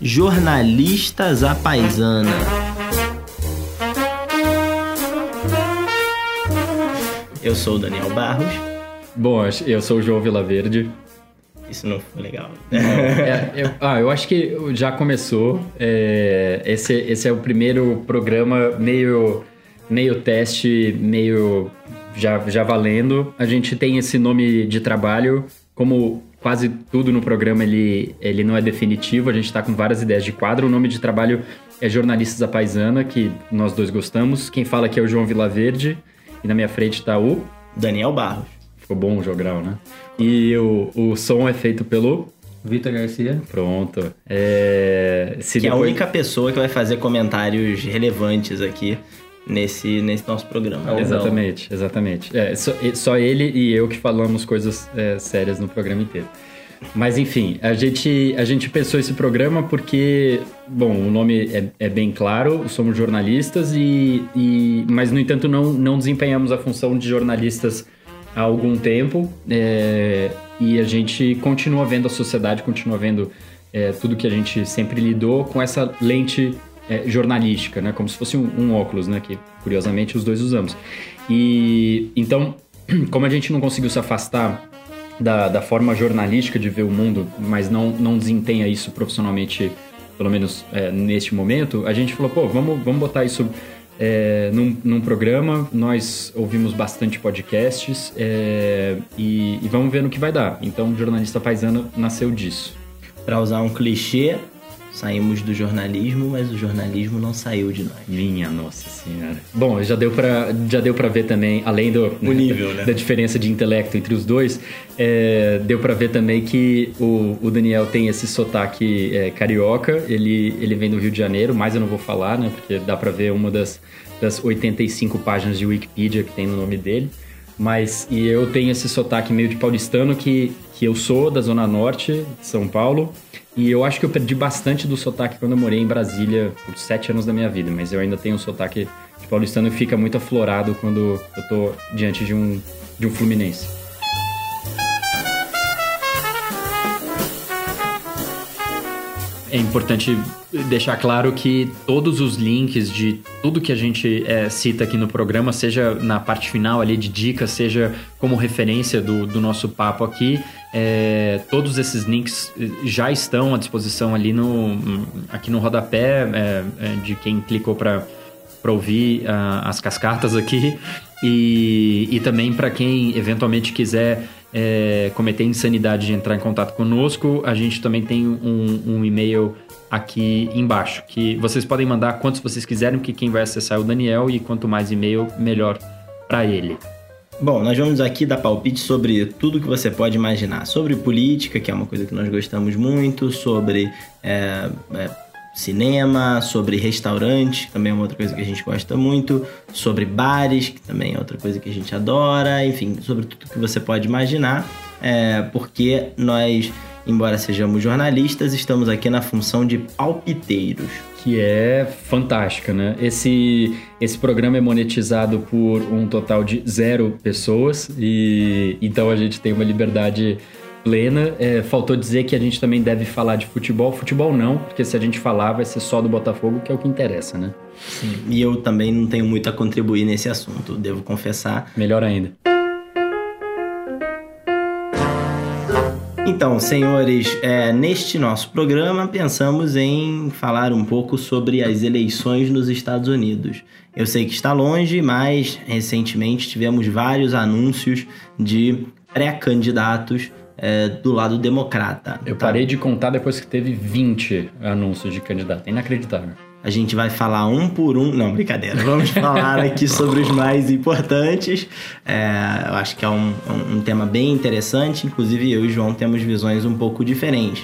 Jornalistas à paisana. Eu sou o Daniel Barros. Bom, eu sou o João Vilaverde. Isso não foi legal. É, eu, ah, eu acho que já começou. É, esse, esse é o primeiro programa meio, meio teste, meio já, já valendo. A gente tem esse nome de trabalho, como quase tudo no programa ele, ele não é definitivo, a gente está com várias ideias de quadro. O nome de trabalho é Jornalistas da Paisana, que nós dois gostamos. Quem fala aqui é o João Vilaverde e na minha frente está o... Daniel Barros. Ficou bom o jogral, né? E o, o som é feito pelo... Vitor Garcia. Pronto. É... Se que depois... é a única pessoa que vai fazer comentários relevantes aqui nesse, nesse nosso programa. É exatamente, exatamente. É, só, só, ele e eu que falamos coisas é, sérias no programa inteiro. Mas enfim, a gente, a gente pensou esse programa porque, bom, o nome é, é bem claro, somos jornalistas e, e mas no entanto não, não desempenhamos a função de jornalistas há algum tempo é, e a gente continua vendo a sociedade, continua vendo é, tudo que a gente sempre lidou com essa lente é, jornalística, né? Como se fosse um, um, óculos, né? Que curiosamente os dois usamos. E então, como a gente não conseguiu se afastar da, da forma jornalística de ver o mundo, mas não, não desempenha isso profissionalmente, pelo menos é, neste momento, a gente falou, pô, vamos, vamos botar isso é, num, num, programa. Nós ouvimos bastante podcasts é, e, e, vamos ver no que vai dar. Então, Jornalista Paisana nasceu disso. Para usar um clichê, Saímos do jornalismo, mas o jornalismo não saiu de nós. Minha nossa senhora. Bom, já deu para já deu para ver também, além do o nível, né? da diferença de intelecto entre os dois, é, deu para ver também que o, o, Daniel tem esse sotaque é, carioca. Ele ele vem do Rio de Janeiro, mas eu não vou falar, né? Porque dá para ver uma das das 85 páginas de Wikipedia que tem no nome dele. Mas e eu tenho esse sotaque meio de paulistano que que eu sou da zona norte de São Paulo e eu acho que eu perdi bastante do sotaque quando eu morei em Brasília por sete anos da minha vida, mas eu ainda tenho um sotaque de paulistano que fica muito aflorado quando eu tô diante de um, de um fluminense. é importante deixar claro que todos os links de tudo que a gente é, cita aqui no programa, seja na parte final ali de dicas, seja como referência do, do nosso papo aqui, é, todos esses links já estão à disposição ali no, aqui no rodapé é, é de quem clicou para ouvir uh, as cascatas aqui e, e também para quem eventualmente quiser é, cometer insanidade de entrar em contato conosco, a gente também tem um, um e-mail aqui embaixo, que vocês podem mandar quantos vocês quiserem, porque quem vai acessar é o Daniel e quanto mais e-mail, melhor para ele. Bom, nós vamos aqui dar palpite sobre tudo que você pode imaginar. Sobre política, que é uma coisa que nós gostamos muito, sobre é, é, cinema, sobre restaurante, que também é uma outra coisa que a gente gosta muito, sobre bares, que também é outra coisa que a gente adora, enfim, sobre tudo que você pode imaginar, é, porque nós, embora sejamos jornalistas, estamos aqui na função de palpiteiros. Que é fantástica, né? Esse, esse programa é monetizado por um total de zero pessoas e então a gente tem uma liberdade plena. É, faltou dizer que a gente também deve falar de futebol. Futebol não, porque se a gente falar vai ser só do Botafogo, que é o que interessa, né? Sim. E eu também não tenho muito a contribuir nesse assunto, devo confessar. Melhor ainda. Então, senhores, é, neste nosso programa pensamos em falar um pouco sobre as eleições nos Estados Unidos. Eu sei que está longe, mas recentemente tivemos vários anúncios de pré-candidatos é, do lado democrata. Eu tá? parei de contar depois que teve 20 anúncios de candidato. É inacreditável. A gente vai falar um por um. Não, brincadeira. Vamos falar aqui sobre os mais importantes. É, eu acho que é um, um, tema bem interessante. Inclusive, eu e o João temos visões um pouco diferentes.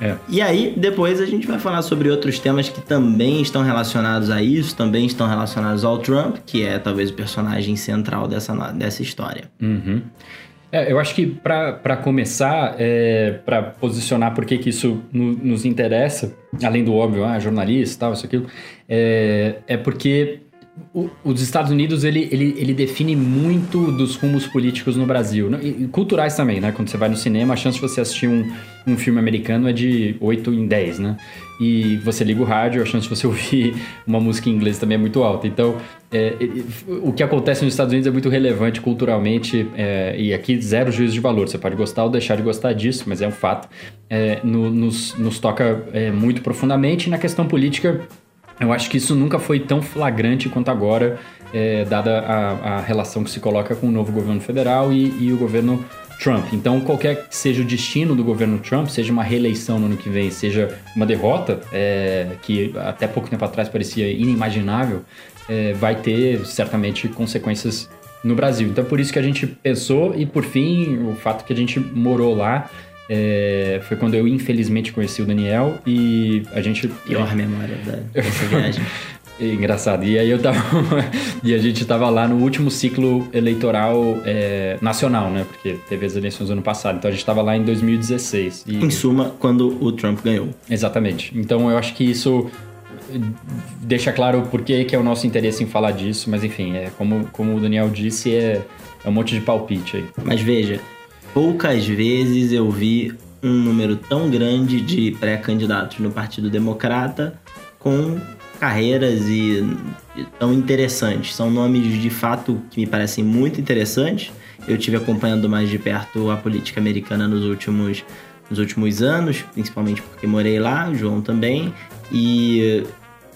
É. E aí, depois a gente vai falar sobre outros temas que também estão relacionados a isso, também estão relacionados ao Trump, que é talvez o personagem central dessa, dessa história. Uhum. É, eu acho que para começar, é, para posicionar por que, que isso no, nos interessa, além do óbvio, ah, jornalista tal, isso aquilo, é, é porque os Estados Unidos ele, ele, ele define muito dos rumos políticos no Brasil, né? e culturais também, né? Quando você vai no cinema, a chance de você assistir um, um filme americano é de 8 em 10, né? E você liga o rádio, a chance de você ouvir uma música em inglês também é muito alta. Então, é, o que acontece nos Estados Unidos é muito relevante culturalmente, é, e aqui zero juízo de valor. Você pode gostar ou deixar de gostar disso, mas é um fato. É, no, nos, nos toca é, muito profundamente. E na questão política, eu acho que isso nunca foi tão flagrante quanto agora, é, dada a, a, relação que se coloca com o novo governo federal e, e, o governo Trump. Então, qualquer que seja o destino do governo Trump, seja uma reeleição no ano que vem, seja uma derrota, é, que até pouco tempo atrás parecia inimaginável, é, vai ter certamente consequências no Brasil. Então, por isso que a gente pensou, e por fim, o fato que a gente morou lá é, foi quando eu infelizmente conheci o Daniel e a gente. Pior memória dessa viagem. Engraçado. E aí eu tava. e a gente tava lá no último ciclo eleitoral é, nacional, né? Porque teve as eleições ano passado. Então a gente tava lá em 2016. E... Em suma, quando o Trump ganhou. Exatamente. Então eu acho que isso deixa claro por que, que é o nosso interesse em falar disso, mas enfim, é como, como o Daniel disse, é, é um monte de palpite aí. Mas veja, poucas vezes eu vi um número tão grande de pré-candidatos no Partido Democrata com carreiras e, tão interessantes. São nomes de fato que me parecem muito interessantes. Eu tive acompanhando mais de perto a política americana nos últimos, nos últimos anos, principalmente porque morei lá, o João também, e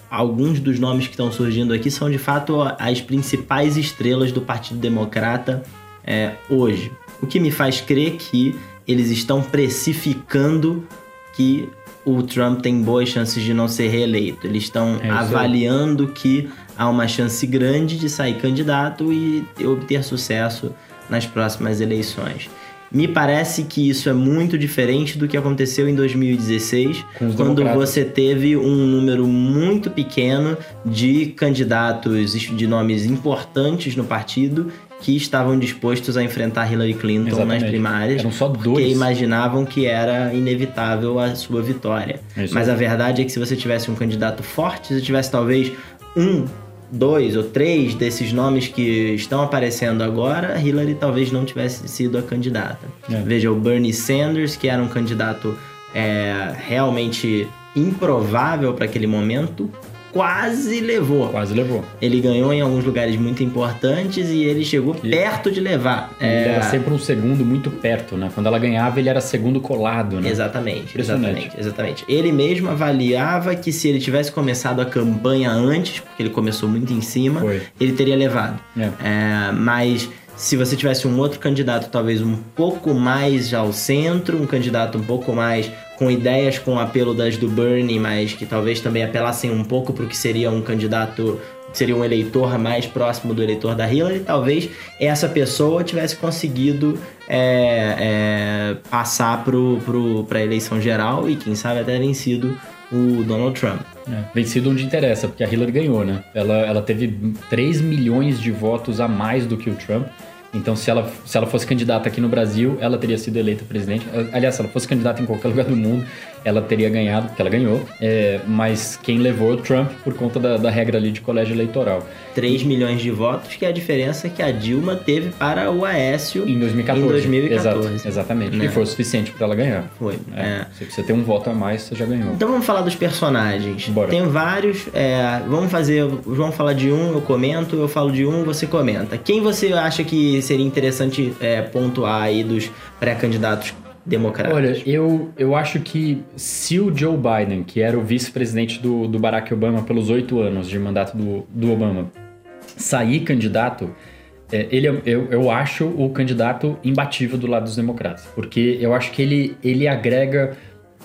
alguns dos nomes que estão surgindo aqui são de fato as principais estrelas do Partido Democrata é, hoje. O que me faz crer que eles estão precificando que o Trump tem boas chances de não ser reeleito. Eles estão é avaliando que há uma chance grande de sair candidato e obter sucesso nas próximas eleições. Me parece que isso é muito diferente do que aconteceu em 2016, quando você teve um número muito pequeno de candidatos de nomes importantes no partido que estavam dispostos a enfrentar Hillary Clinton Exatamente. nas primárias. Eram só dois. Porque imaginavam que era inevitável a sua vitória. Mas a verdade é que se você tivesse um candidato forte, se tivesse talvez um dois ou três desses nomes que estão aparecendo agora, Hillary talvez não tivesse sido a candidata. É. Veja o Bernie Sanders, que era um candidato é, realmente improvável para aquele momento, quase levou. Quase levou. Ele ganhou em alguns lugares muito importantes e ele chegou e perto de levar. Ele é... era sempre um segundo muito perto, né? Quando ela ganhava, ele era segundo colado, né? Exatamente, exatamente, exatamente. Ele mesmo avaliava que se ele tivesse começado a campanha antes, porque ele começou muito em cima, Foi. ele teria levado. É. É, mas se você tivesse um outro candidato, talvez um pouco mais ao centro, um candidato um pouco mais com ideias com apelo das do Bernie, mas que talvez também apelassem um pouco para o que seria um candidato, seria um eleitor mais próximo do eleitor da Hillary, talvez essa pessoa tivesse conseguido é, é, passar para a eleição geral e, quem sabe, até vencido o Donald Trump. É, vencido onde interessa, porque a Hillary ganhou, né? Ela, ela teve 3 milhões de votos a mais do que o Trump. Então, se ela, se ela fosse candidata aqui no Brasil, ela teria sido eleita presidente. Aliás, se ela fosse candidata em qualquer lugar do mundo, ela teria ganhado, porque ela ganhou. É, mas quem levou é o Trump por conta da, da, regra ali de colégio eleitoral. 3 milhões de votos, que é a diferença que a Dilma teve para o Aécio em 2014. Em 2014. Exato, exatamente. Né? E foi o suficiente para ela ganhar. Foi. É. É. Se você tem um voto a mais, você já ganhou. Então vamos falar dos personagens. Bora. Tem vários. É, vamos fazer. O João fala de um, eu comento. Eu falo de um, você comenta. Quem você acha que seria interessante é, pontuar aí dos pré-candidatos democratas? Olha, eu, eu acho que se o Joe Biden, que era o vice-presidente do, do Barack Obama pelos oito anos de mandato do, do Obama, sair candidato, é, ele, é, eu, eu acho o candidato imbatível do lado dos democratas, porque eu acho que ele, ele agrega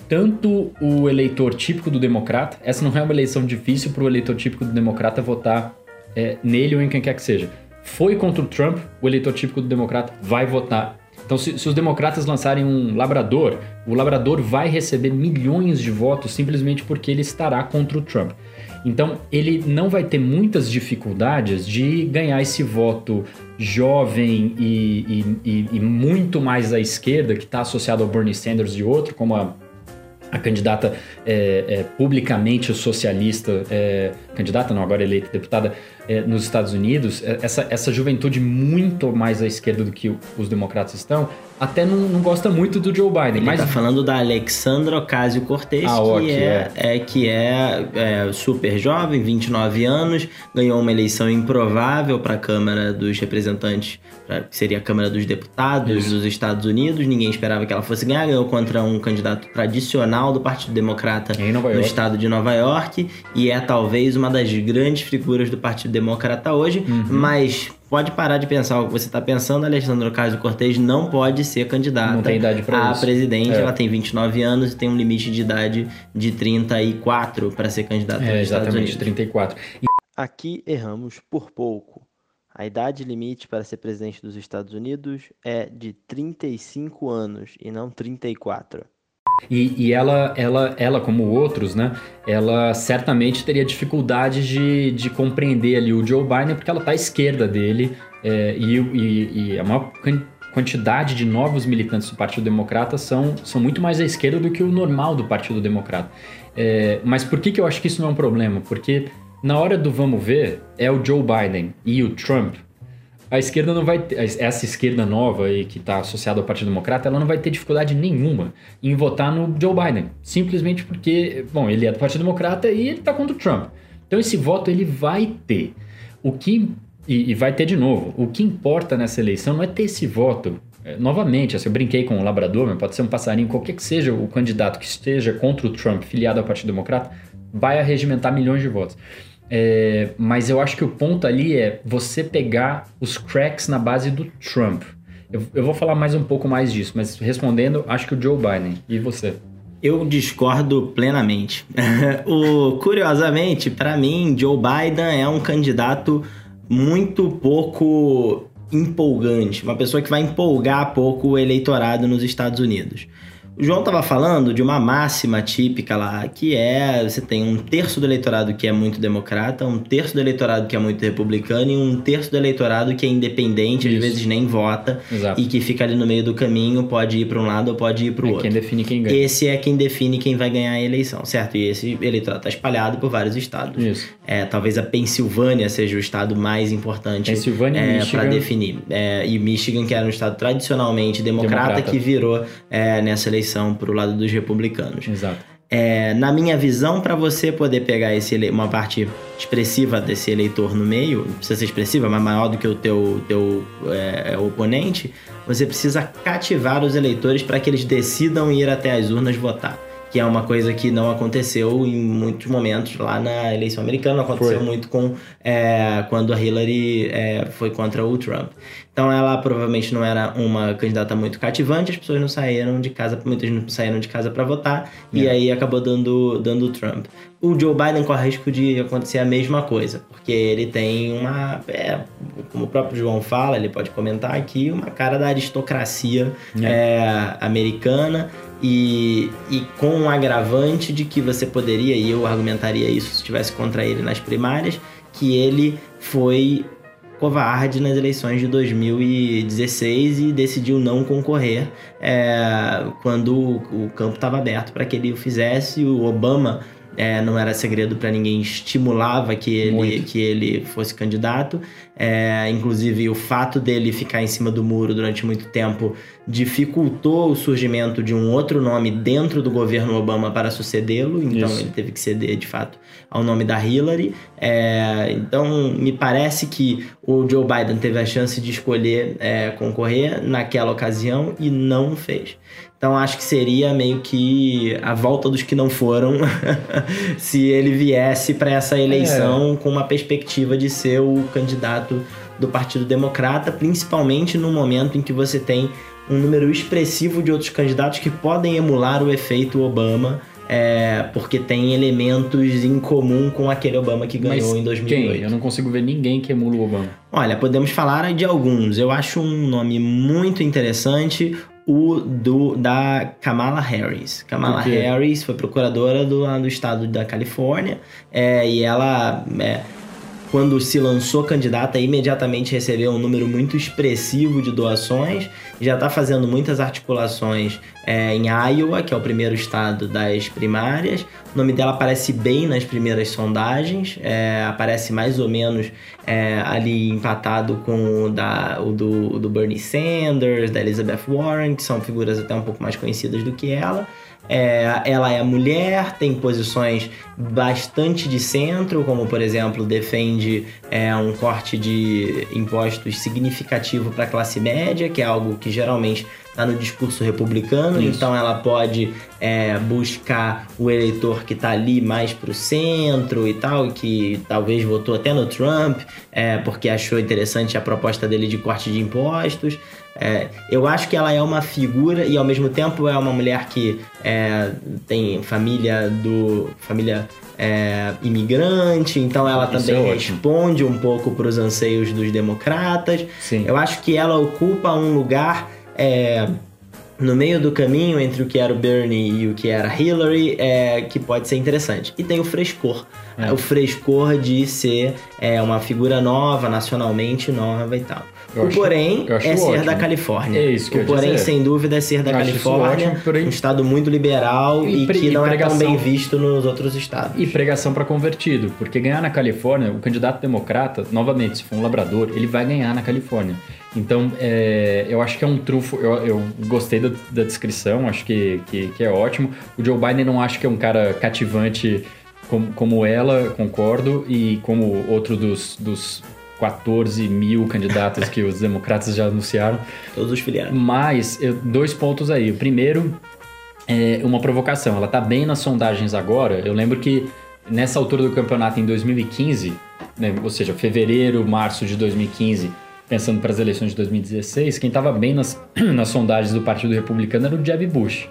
tanto o eleitor típico do democrata, essa não é uma eleição difícil para o eleitor típico do democrata votar é, nele ou em quem quer que seja. Foi contra o Trump, o eleitor típico do democrata vai votar então, se, se, os democratas lançarem um labrador, o labrador vai receber milhões de votos simplesmente porque ele estará contra o Trump. Então, ele não vai ter muitas dificuldades de ganhar esse voto jovem e, e, e, muito mais à esquerda, que está associado ao Bernie Sanders e outro, como a a candidata é, é, publicamente socialista, é, candidata não, agora eleita deputada é, nos Estados Unidos, é, essa, essa juventude muito mais à esquerda do que os democratas estão, até não, não gosta muito do Joe Biden. Ele mas... tá falando da Alexandra Ocasio-Cortez, Ah, que, ok, é, é, que é, é super jovem, 29 anos, ganhou uma eleição improvável para a Câmara dos Representantes, pra, que seria a Câmara dos Deputados Isso. dos Estados Unidos. Ninguém esperava que ela fosse ganhar, ganhou contra um candidato tradicional do Partido Democrata no estado de Nova York e é talvez uma das grandes figuras do Partido Democrata hoje, Uhum. mas pode parar de pensar o que você está pensando, Alexandre Ocasio-Cortez não pode ser candidata Não tem idade pra a isso. presidente, É. ela tem 29 anos e tem um limite de idade de 34 para ser candidata É, nos Estados exatamente, Unidos. 34. Aqui erramos por pouco. A idade limite para ser presidente dos Estados Unidos é de 35 anos e não 34. E, e ela, ela, ela, como outros, né? Ela certamente teria dificuldade de, de compreender ali o Joe Biden, porque ela está à esquerda dele é, e, e, e a maior quan- quantidade de novos militantes do Partido Democrata são, são muito mais à esquerda do que o normal do Partido Democrata. É, mas por que, que eu acho que isso não é um problema? Porque na hora do vamos ver, é o Joe Biden e o Trump a esquerda não vai ter, essa esquerda nova aí que está associada ao Partido Democrata, ela não vai ter dificuldade nenhuma em votar no Joe Biden, simplesmente porque, bom, ele é do Partido Democrata e ele está contra o Trump. Então esse voto ele vai ter. O que e, e vai ter de novo. O que importa nessa eleição não é ter esse voto. É, novamente, assim, eu brinquei com o labrador, mas pode ser um passarinho, qualquer que seja o candidato que esteja contra o Trump, filiado ao Partido Democrata, vai arregimentar milhões de votos. É, mas eu acho que o ponto ali é você pegar os cracks na base do Trump. Eu, eu vou falar mais um pouco mais disso, mas respondendo, acho que o Joe Biden. E você? Eu discordo plenamente. o, curiosamente, para mim, Joe Biden é um candidato muito pouco empolgante, uma pessoa que vai empolgar pouco o eleitorado nos Estados Unidos. O João estava falando de uma máxima típica lá, que é você tem um terço do eleitorado que é muito democrata, um terço do eleitorado que é muito republicano e um terço do eleitorado que é independente, às Isso. vezes nem vota, Exato. e que fica ali no meio do caminho, pode ir para um lado ou pode ir para o É outro. quem define quem ganha. Esse é quem define quem vai ganhar a eleição, certo? E esse eleitorado está espalhado por vários estados. Isso. É, talvez a Pensilvânia seja o estado mais importante Pensilvânia é, para definir. É, e Michigan, que era um estado tradicionalmente democrata, Democrata. que virou é, nessa eleição para o lado dos republicanos. Exato. É, na minha visão, para você poder pegar esse ele- uma parte expressiva desse eleitor no meio, não precisa ser expressiva, mas maior do que o teu, teu é, oponente, você precisa cativar os eleitores para que eles decidam ir até as urnas votar. Que é uma coisa que não aconteceu em muitos momentos lá na eleição americana, aconteceu Foi. muito com é, quando a Hillary é, foi contra o Trump. Então ela provavelmente não era uma candidata muito cativante, as pessoas não saíram de casa, muitas não saíram de casa para votar, e É. aí acabou dando, dando o Trump. O Joe Biden corre risco de acontecer a mesma coisa, porque ele tem uma, é, como o próprio João fala, ele pode comentar aqui, uma cara da aristocracia é, americana e, e com um agravante de que você poderia, e eu argumentaria isso se estivesse contra ele nas primárias, que ele foi covarde nas eleições de 2016 e decidiu não concorrer é, quando o, o campo estava aberto para que ele o fizesse. O Obama é, não era segredo para ninguém, estimulava que ele, Muito. que ele fosse candidato. É, inclusive, o fato dele ficar em cima do muro durante muito tempo dificultou o surgimento de um outro nome dentro do governo Obama para sucedê-lo. Então, Isso. ele teve que ceder, de fato, ao nome da Hillary. É, então, me parece que o Joe Biden teve a chance de escolher é, concorrer naquela ocasião e não fez. Então, acho que seria meio que a volta dos que não foram se ele viesse para essa eleição com uma perspectiva de ser o candidato do Partido Democrata, principalmente no momento em que você tem um número expressivo de outros candidatos que podem emular o efeito Obama, é, porque tem elementos em comum com aquele Obama que ganhou Mas em 2008. Quem? Eu não consigo ver ninguém que emula o Obama. Olha, podemos falar de alguns. Eu acho um nome muito interessante o do da Kamala Harris. Kamala? Harris foi procuradora do, do estado da Califórnia é, e ela é, quando se lançou candidata, imediatamente recebeu um número muito expressivo de doações. Já está fazendo muitas articulações é, em Iowa, que é o primeiro estado das primárias. O nome dela aparece bem nas primeiras sondagens, é, aparece mais ou menos é, ali empatado com o, da, o do, o do Bernie Sanders, da Elizabeth Warren, que são figuras até um pouco mais conhecidas do que ela. É, ela é mulher, tem posições bastante de centro, como por exemplo defende é, um corte de impostos significativo para a classe média, que é algo que geralmente está no discurso republicano, Isso. então ela pode é, buscar o eleitor que está ali mais para o centro e tal, que talvez votou até no Trump, é, porque achou interessante a proposta dele de corte de impostos. É, eu acho que ela é uma figura e ao mesmo tempo é uma mulher que é, tem família do família é, imigrante, então ela Isso também é responde um pouco para os anseios dos democratas. Sim. Eu acho que ela ocupa um lugar é, no meio do caminho entre o que era o Bernie e o que era Hillary, é, que pode ser interessante. E tem o frescor. É. O frescor de ser é, uma figura nova, nacionalmente nova e tal. Eu o acho, porém é ser ótimo. da Califórnia. É isso que o porém, dizer. sem dúvida, é ser da eu Califórnia, ótimo, porém... um estado muito liberal e, e que não é tão bem visto nos outros estados. E pregação para convertido, porque ganhar na Califórnia, o candidato democrata, novamente, se for um labrador, ele vai ganhar na Califórnia. Então, é, eu acho que é um trunfo. Eu, eu gostei da, da, descrição, acho que, que, que, é ótimo. O Joe Biden não acho que é um cara cativante como, como ela, concordo, e como outro dos, dos 14 mil candidatos que os democratas já anunciaram. Todos os filiados. Mas, eu, dois pontos aí. O primeiro é uma provocação. Ela está bem nas sondagens agora. Eu lembro que nessa altura do campeonato, em 2015, né, ou seja, fevereiro, março de 2015, pensando para as eleições de 2016, quem estava bem nas, nas sondagens do Partido Republicano era o Jeb Bush.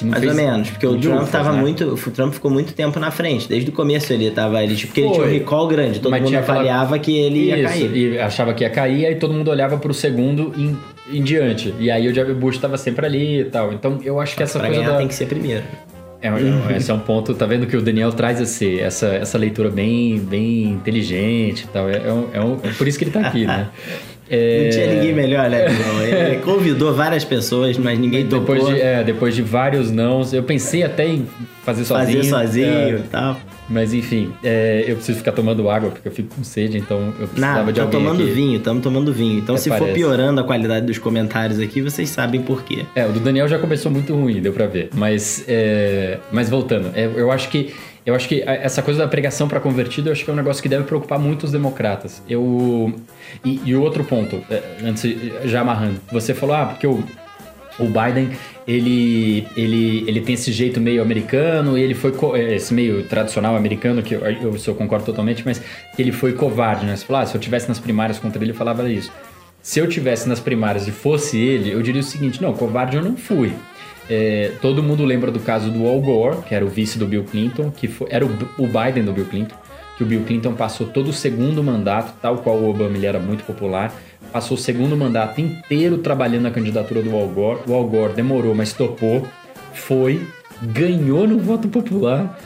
Mais ou menos, porque o Trump tava né? muito. O Trump ficou muito tempo na frente. Desde o começo ele tava ali, tipo, porque ele tinha um recall grande, todo Mas mundo avaliava que ele ia cair. E achava que ia cair, aí todo mundo olhava pro segundo em, em diante. E aí o Jeb Bush tava sempre ali e tal. Então eu acho que essa pra coisa. Ganhar da... tem que ser primeiro. É, é, esse é um ponto, tá vendo que o Daniel traz esse, essa, essa leitura bem, bem inteligente e tal. É, é, um, é, um, é por isso que ele tá aqui, né? É... Não tinha ninguém melhor, né? Ele convidou várias pessoas, mas ninguém depois topou. De, é, depois de vários nãos, eu pensei até em fazer sozinho. Fazer sozinho é, e tal. Mas enfim, é, eu preciso ficar tomando água porque eu fico com sede, então eu precisava Não, de alguém tomando aqui. vinho, estamos tomando vinho. Então se parece. for piorando a qualidade dos comentários aqui, vocês sabem por quê. É, o do Daniel já começou muito ruim, deu pra ver. Mas, é, mas voltando, é, eu acho que eu acho que essa coisa da pregação para convertido, eu acho que é um negócio que deve preocupar muito os democratas. Eu e, e o outro ponto, é, antes já amarrando, você falou ah porque o o Biden ele, ele, ele tem esse jeito meio americano, ele foi esse meio tradicional americano que eu, eu, eu concordo totalmente, mas ele foi covarde, né? Você falou, ah, se eu tivesse nas primárias contra ele, eu falava isso. Se eu tivesse nas primárias e fosse ele, eu diria o seguinte: não, covarde eu não fui. É, todo mundo lembra do caso do Al Gore, que era o vice do Bill Clinton, que foi, era o, o, Biden do Bill Clinton, que o Bill Clinton passou todo o segundo mandato, tal qual o Obama ele era muito popular, passou o segundo mandato inteiro trabalhando na candidatura do Al Gore. O Al Gore demorou, mas topou, foi, ganhou no voto popular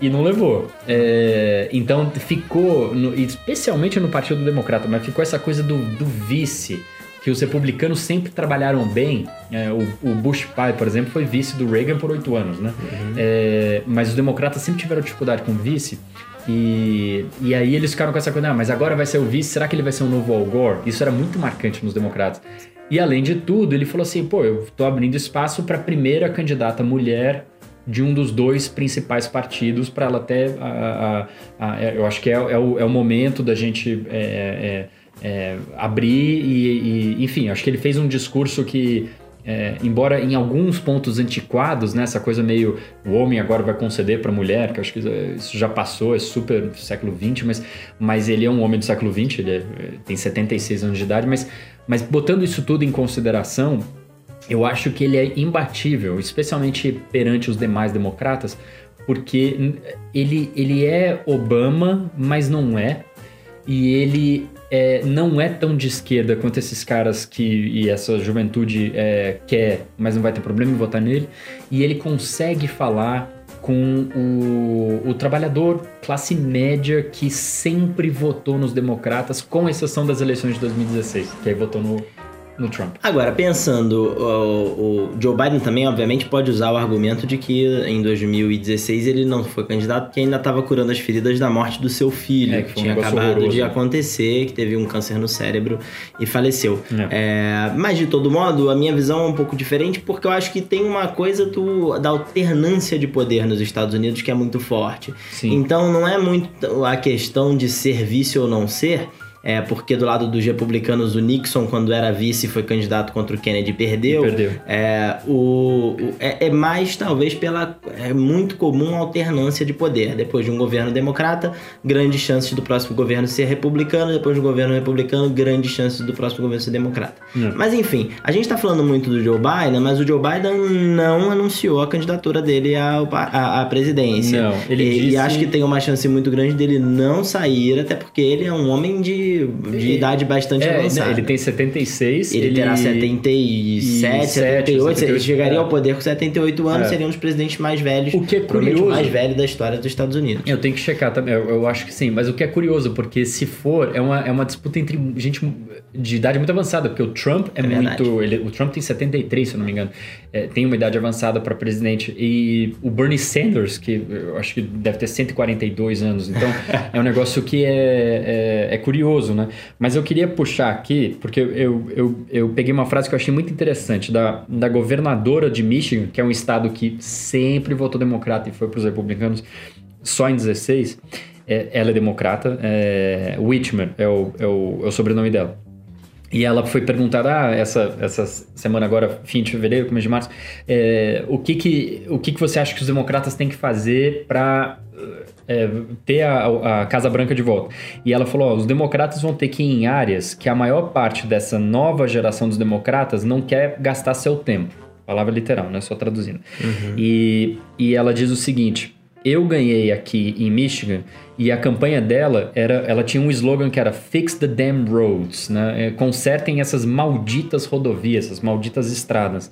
e não levou. É, então ficou, no, especialmente no Partido Democrata, mas ficou essa coisa do, do vice que os republicanos sempre trabalharam bem. É, o, o, Bush pai, por exemplo, foi vice do Reagan por oito anos, né? Uhum. É, mas os democratas sempre tiveram dificuldade com vice. E, e aí eles ficaram com essa coisa, ah, mas agora vai ser o vice, será que ele vai ser um novo Al Gore? Isso era muito marcante nos democratas. E além de tudo, ele falou assim, pô, eu tô abrindo espaço para a primeira candidata mulher de um dos dois principais partidos para ela até, a, a, a, eu acho que é, é, o, é o momento da gente é, é, abrir e, e, enfim, acho que ele fez um discurso que é, embora em alguns pontos antiquados, né, essa coisa meio o homem agora vai conceder para a mulher, que acho que isso já passou, é super século XX, mas, mas ele é um homem do século XX, ele é, tem 76 anos de idade, mas, mas botando isso tudo em consideração, eu acho que ele é imbatível, especialmente perante os demais democratas, porque ele, ele é Obama, mas não é, e ele é, não é tão de esquerda quanto esses caras que e essa juventude é, quer, mas não vai ter problema em votar nele. E ele consegue falar com o, o trabalhador classe média que sempre votou nos democratas, com exceção das eleições de 2016, que aí votou no, no Trump. Agora, pensando, o, o, Joe Biden também, obviamente, pode usar o argumento de que em 2016 ele não foi candidato porque ainda estava curando as feridas da morte do seu filho, é, que, que tinha um acabado horroroso, de acontecer, que teve um câncer no cérebro e faleceu. É. É, mas, de todo modo, a minha visão é um pouco diferente porque eu acho que tem uma coisa do, da alternância de poder nos Estados Unidos que é muito forte. Sim. Então, não é muito a questão de ser vice ou não ser é, porque do lado dos republicanos, o Nixon, quando era vice, foi candidato contra o Kennedy e perdeu. perdeu. É, o, o é, é, mais, talvez, pela. É muito comum a alternância de poder. Depois de um governo democrata, grandes chances do próximo governo ser republicano. Depois de um governo republicano, grandes chances do próximo governo ser democrata. Hum. Mas enfim, a gente está falando muito do Joe Biden, mas o Joe Biden não anunciou a candidatura dele à, à, à presidência. Não, ele e, disse... e acho que tem uma chance muito grande dele não sair, até porque ele é um homem de de, idade bastante é, avançada. Ele tem 76. Ele, ele... terá 77, 78. 78 ele chegaria é. ao poder com 78 anos, é. seria um dos presidentes mais velhos. O que é curioso. mais velho da história dos Estados Unidos. Eu tenho que checar também, eu, eu, acho que sim. Mas o que é curioso, porque se for, é uma, é uma disputa entre gente de idade muito avançada, porque o Trump é, é muito. Ele, o Trump tem 73, se eu não me engano. É, tem uma idade avançada para presidente. E o Bernie Sanders, que eu acho que deve ter 142 anos. Então, é um negócio que é, é, é curioso né? Mas eu queria puxar aqui, porque eu, eu, eu peguei uma frase que eu achei muito interessante da, da governadora de Michigan, que é um estado que sempre votou democrata e foi para os republicanos só em 16. É, ela é democrata, é, Whitmer é o, é, o, é o sobrenome dela. E ela foi perguntada, ah, essa, essa semana agora, fim de fevereiro, começo de março, é, o, que, que, o que, que você acha que os democratas têm que fazer para é, ter a, a, Casa Branca de volta. E ela falou: ó, os democratas vão ter que ir em áreas que a maior parte dessa nova geração dos democratas não quer gastar seu tempo. Palavra literal, não é só traduzindo. Uhum. E, e ela diz o seguinte: eu ganhei aqui em Michigan e a campanha dela era, ela tinha um slogan que era Fix the damn roads, né? É, consertem essas malditas rodovias, essas malditas estradas.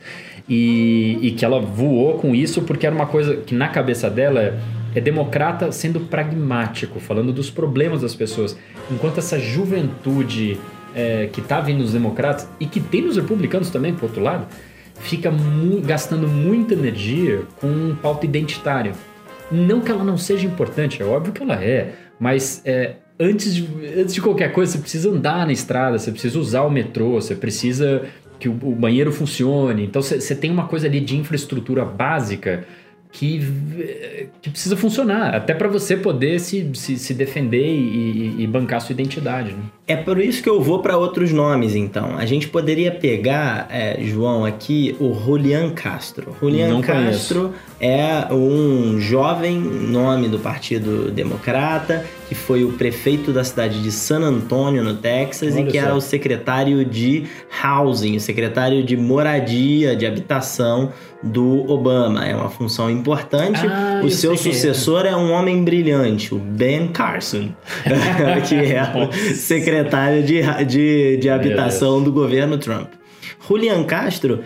E, e que ela voou com isso porque era uma coisa que na cabeça dela é democrata sendo pragmático, falando dos problemas das pessoas. Enquanto essa juventude é, que está vindo nos democratas e que tem nos republicanos também, por outro lado, fica mu gastando muita energia com pauta identitária. Não que ela não seja importante, é óbvio que ela é, mas é, antes, de, antes de qualquer coisa, você precisa andar na estrada, você precisa usar o metrô, você precisa que o, o banheiro funcione. Então você, tem uma coisa ali de infraestrutura básica que, que precisa funcionar, até para você poder se, se, se defender e, e, bancar sua identidade. Né? É por isso que eu vou para outros nomes, então. A gente poderia pegar, é, João, aqui o Julian Castro. Julian Não Castro conheço. é um jovem nome do Partido Democrata, que foi o prefeito da cidade de San Antônio, no Texas, Olha e que era o secretário de Housing, o secretário de moradia, de habitação do Obama. É uma função importante. Ah, o seu é. sucessor é. é. um homem brilhante, o Ben Carson, que é o secretário de, de, de habitação do governo Trump. Julian Castro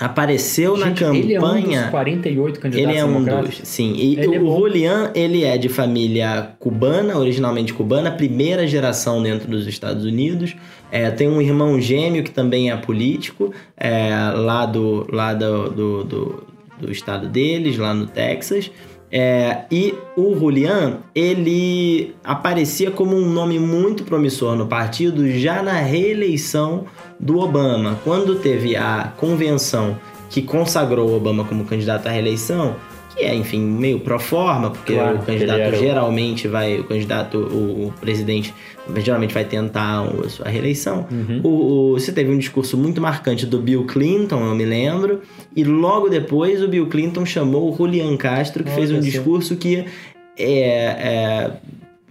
apareceu Gente, na campanha. Ele é um dos 48 candidatos Ele é um dos, sim. E ele é o é Julian, ele é de família cubana, originalmente cubana, primeira geração dentro dos Estados Unidos. É, tem um irmão gêmeo que também é político, é, lá, do, lá do, do, do, do estado deles, lá no Texas. É, e o Julian, ele aparecia como um nome muito promissor no partido já na reeleição do Obama. Quando teve a convenção que consagrou Obama como candidato à reeleição, que é, enfim, meio pro forma, porque claro, o candidato geralmente vai, o candidato, o, o, presidente geralmente vai tentar a sua reeleição. Uhum. O, o, você teve um discurso muito marcante do Bill Clinton, eu me lembro, e logo depois o Bill Clinton chamou o Julian Castro, que fez um discurso que é, é,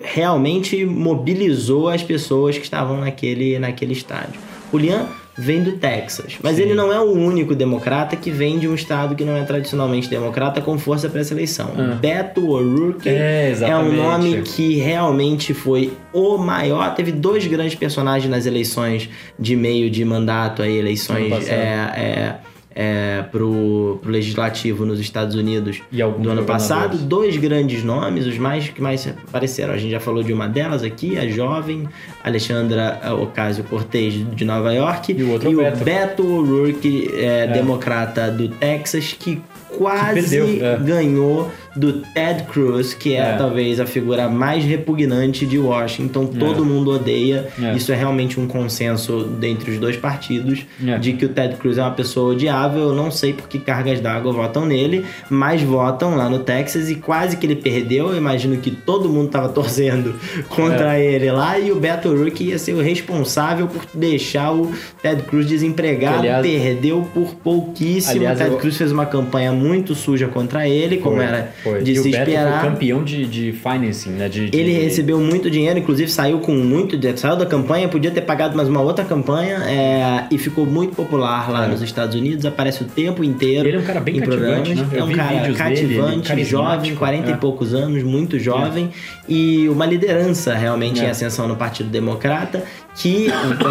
realmente mobilizou as pessoas que estavam naquele, naquele estádio. Julian vem do Texas. Mas Sim. ele não é o único democrata que vem de um estado que não é tradicionalmente democrata com força para essa eleição. Ah. Beto O'Rourke é, é, um nome que realmente foi o maior. Teve dois grandes personagens nas eleições de meio de mandato aí, eleições é, é, é, pro, pro legislativo nos Estados Unidos E do ano passado. Dois grandes nomes, os mais que mais apareceram. A gente já falou de uma delas aqui, a jovem Alexandra Ocasio-Cortez de Nova York E o outro é o Beto. Beto O'Rourke, é, democrata do Texas, que quase perdeu, é. ganhou do Ted Cruz, que é, É. talvez a figura mais repugnante de Washington. Todo mundo odeia. É. Isso é realmente um consenso dentre os dois partidos É. de que o Ted Cruz é uma pessoa odiável. Eu não sei por que cargas d'água votam nele, mas votam lá no Texas e quase que ele perdeu. Eu imagino que todo mundo estava torcendo contra É. ele lá e o Beto O'Rourke ia ser o responsável por deixar o Ted Cruz desempregado. Aliás- perdeu por pouquíssimo. Aliás, o Ted eu- Cruz fez uma campanha muito suja contra ele, como Foi, era foi. de e se o Beto esperar. foi campeão de, de financing, né? De, de- Ele recebeu muito dinheiro, inclusive saiu com muito dinheiro, saiu da campanha, podia ter pagado mais uma outra campanha é, e ficou muito popular lá É. nos Estados Unidos, aparece o tempo inteiro. Ele é um cara bem em cativante, né? É um cara dele, cativante, carismático, jovem, 40 é. e poucos anos, muito jovem e uma liderança realmente É. em ascensão no Partido Democrata, que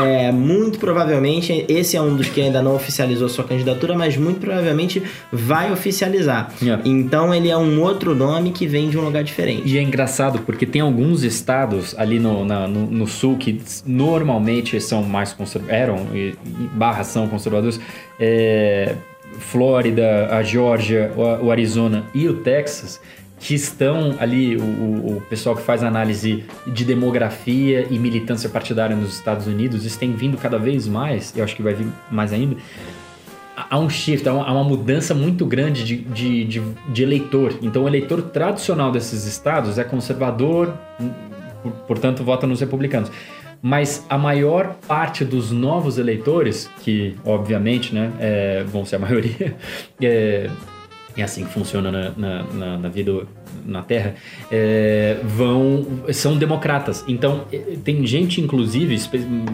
é, muito provavelmente, esse é um dos que ainda não oficializou sua candidatura, mas muito provavelmente vai oficializar. É. Então ele é um outro nome que vem de um lugar diferente. E é engraçado porque tem alguns estados ali no, na- no, no sul que normalmente são mais conservadores, eram e, e barra são conservadores. É, Flórida, a Geórgia, o Arizona e o Texas, que estão ali, o, o- pessoal que faz análise de demografia e militância partidária nos Estados Unidos, isso tem vindo cada vez mais, eu acho que vai vir mais ainda, há um shift, há uma, mudança muito grande de, de, de, de eleitor. Então, o eleitor tradicional desses estados é conservador, por- portanto, vota nos republicanos. Mas a maior parte dos novos eleitores, que obviamente né, é, vão ser a maioria, é, é assim que funciona na, na, na- na vida na Terra, é, vão são democratas. Então é, tem gente, inclusive,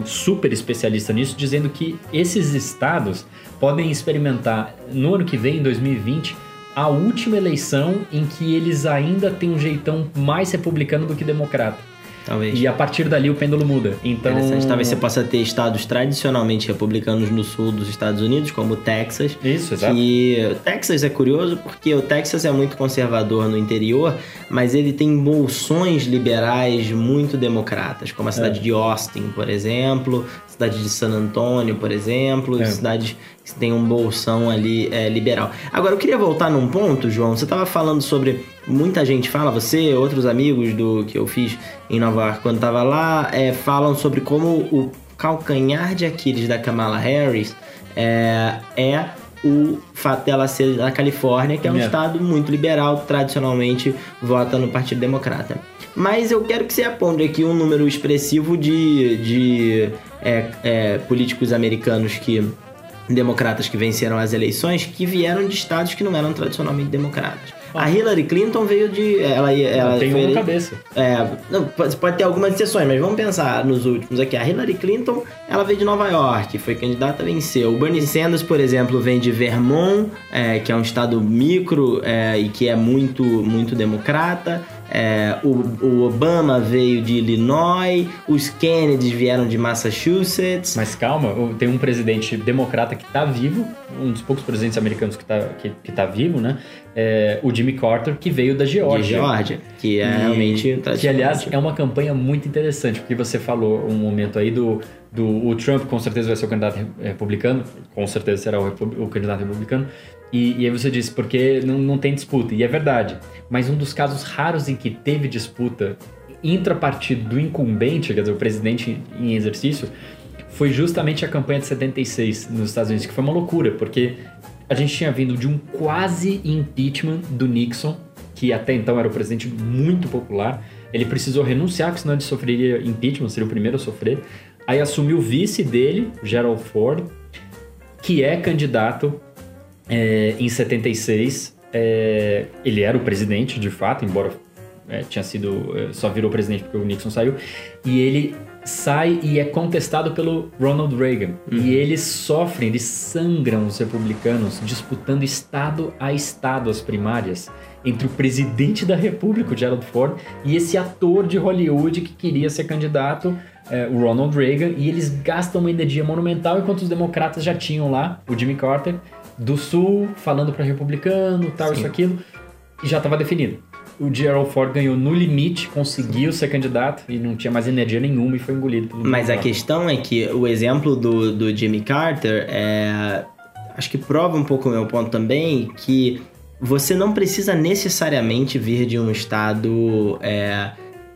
super especialista nisso, dizendo que esses estados podem experimentar no ano que vem, em 2020, a última eleição em que eles ainda têm um jeitão mais republicano do que democrata. Talvez. E a partir dali o pêndulo muda. Então, Interessante. Talvez você possa ter estados tradicionalmente republicanos no sul dos Estados Unidos, como o Texas. Isso, exato. Que o Texas é curioso porque o Texas é muito conservador no interior, mas ele tem bolsões liberais muito democratas, como a cidade É. de Austin, por exemplo, cidade de San Antônio, por exemplo, É. cidades que tem um bolsão ali é, liberal. Agora, eu queria voltar num ponto, João. Você estava falando sobre. Muita gente fala, você, outros amigos do que eu fiz em Nova York quando estava lá, é, falam sobre como o calcanhar de Aquiles da Kamala Harris é, é o fato dela ser da Califórnia, que é um É. estado muito liberal, tradicionalmente vota no Partido Democrata. Mas eu quero que você aponte aqui um número expressivo de, de é, é, políticos americanos que democratas que venceram as eleições que vieram de estados que não eram tradicionalmente democratas. A Hillary Clinton veio de. Ela, ela tem um ele- cabeça. é, não, pode, pode ter algumas exceções, mas vamos pensar nos últimos aqui. A Hillary Clinton, ela veio de Nova York, foi candidata, venceu. O Bernie Sanders, por exemplo, vem de Vermont, é, que é um estado micro é, e que é muito, muito democrata. É, o, o Obama veio de Illinois, os Kennedys vieram de Massachusetts. Mas calma, tem um presidente democrata que tá vivo, um dos poucos presidentes americanos que tá, que, que tá vivo, né? É, o Jimmy Carter, que veio da De Geórgia. Geórgia, que é E- realmente Que, aliás, é uma campanha muito interessante, porque você falou um momento aí do, do o Trump, com certeza vai ser o candidato re- republicano, com certeza será o, o candidato republicano, e, e aí você disse, porque não, não tem disputa, e é verdade, mas um dos casos raros em que teve disputa intrapartido do incumbente, quer dizer, o presidente em exercício, foi justamente a campanha de 76 nos Estados Unidos, que foi uma loucura, porque a gente tinha vindo de um quase impeachment do Nixon, que até então era o presidente muito popular. Ele precisou renunciar, porque senão ele sofreria impeachment, seria o primeiro a sofrer. Aí assumiu o vice dele, Gerald Ford, que é candidato é, em 76. é, ele era o presidente, de fato, embora é, tinha sido. é, só virou presidente porque o Nixon saiu. E ele sai e é contestado pelo Ronald Reagan. E eles sofrem, eles sangram os republicanos disputando estado a estado as primárias entre o presidente da República, o Gerald Ford, e esse ator de Hollywood que queria ser candidato, é, o Ronald Reagan, e eles gastam uma energia monumental enquanto os democratas já tinham lá o Jimmy Carter do Sul, falando para republicano, tal, Sim. isso, aquilo, e já estava definido. O Gerald Ford ganhou no limite, conseguiu ser candidato e não tinha mais energia nenhuma e foi engolido pelo Mas a questão é que o exemplo do, do Jimmy Carter é. Acho que prova um pouco o meu ponto também, que você não precisa necessariamente vir de um estado. É,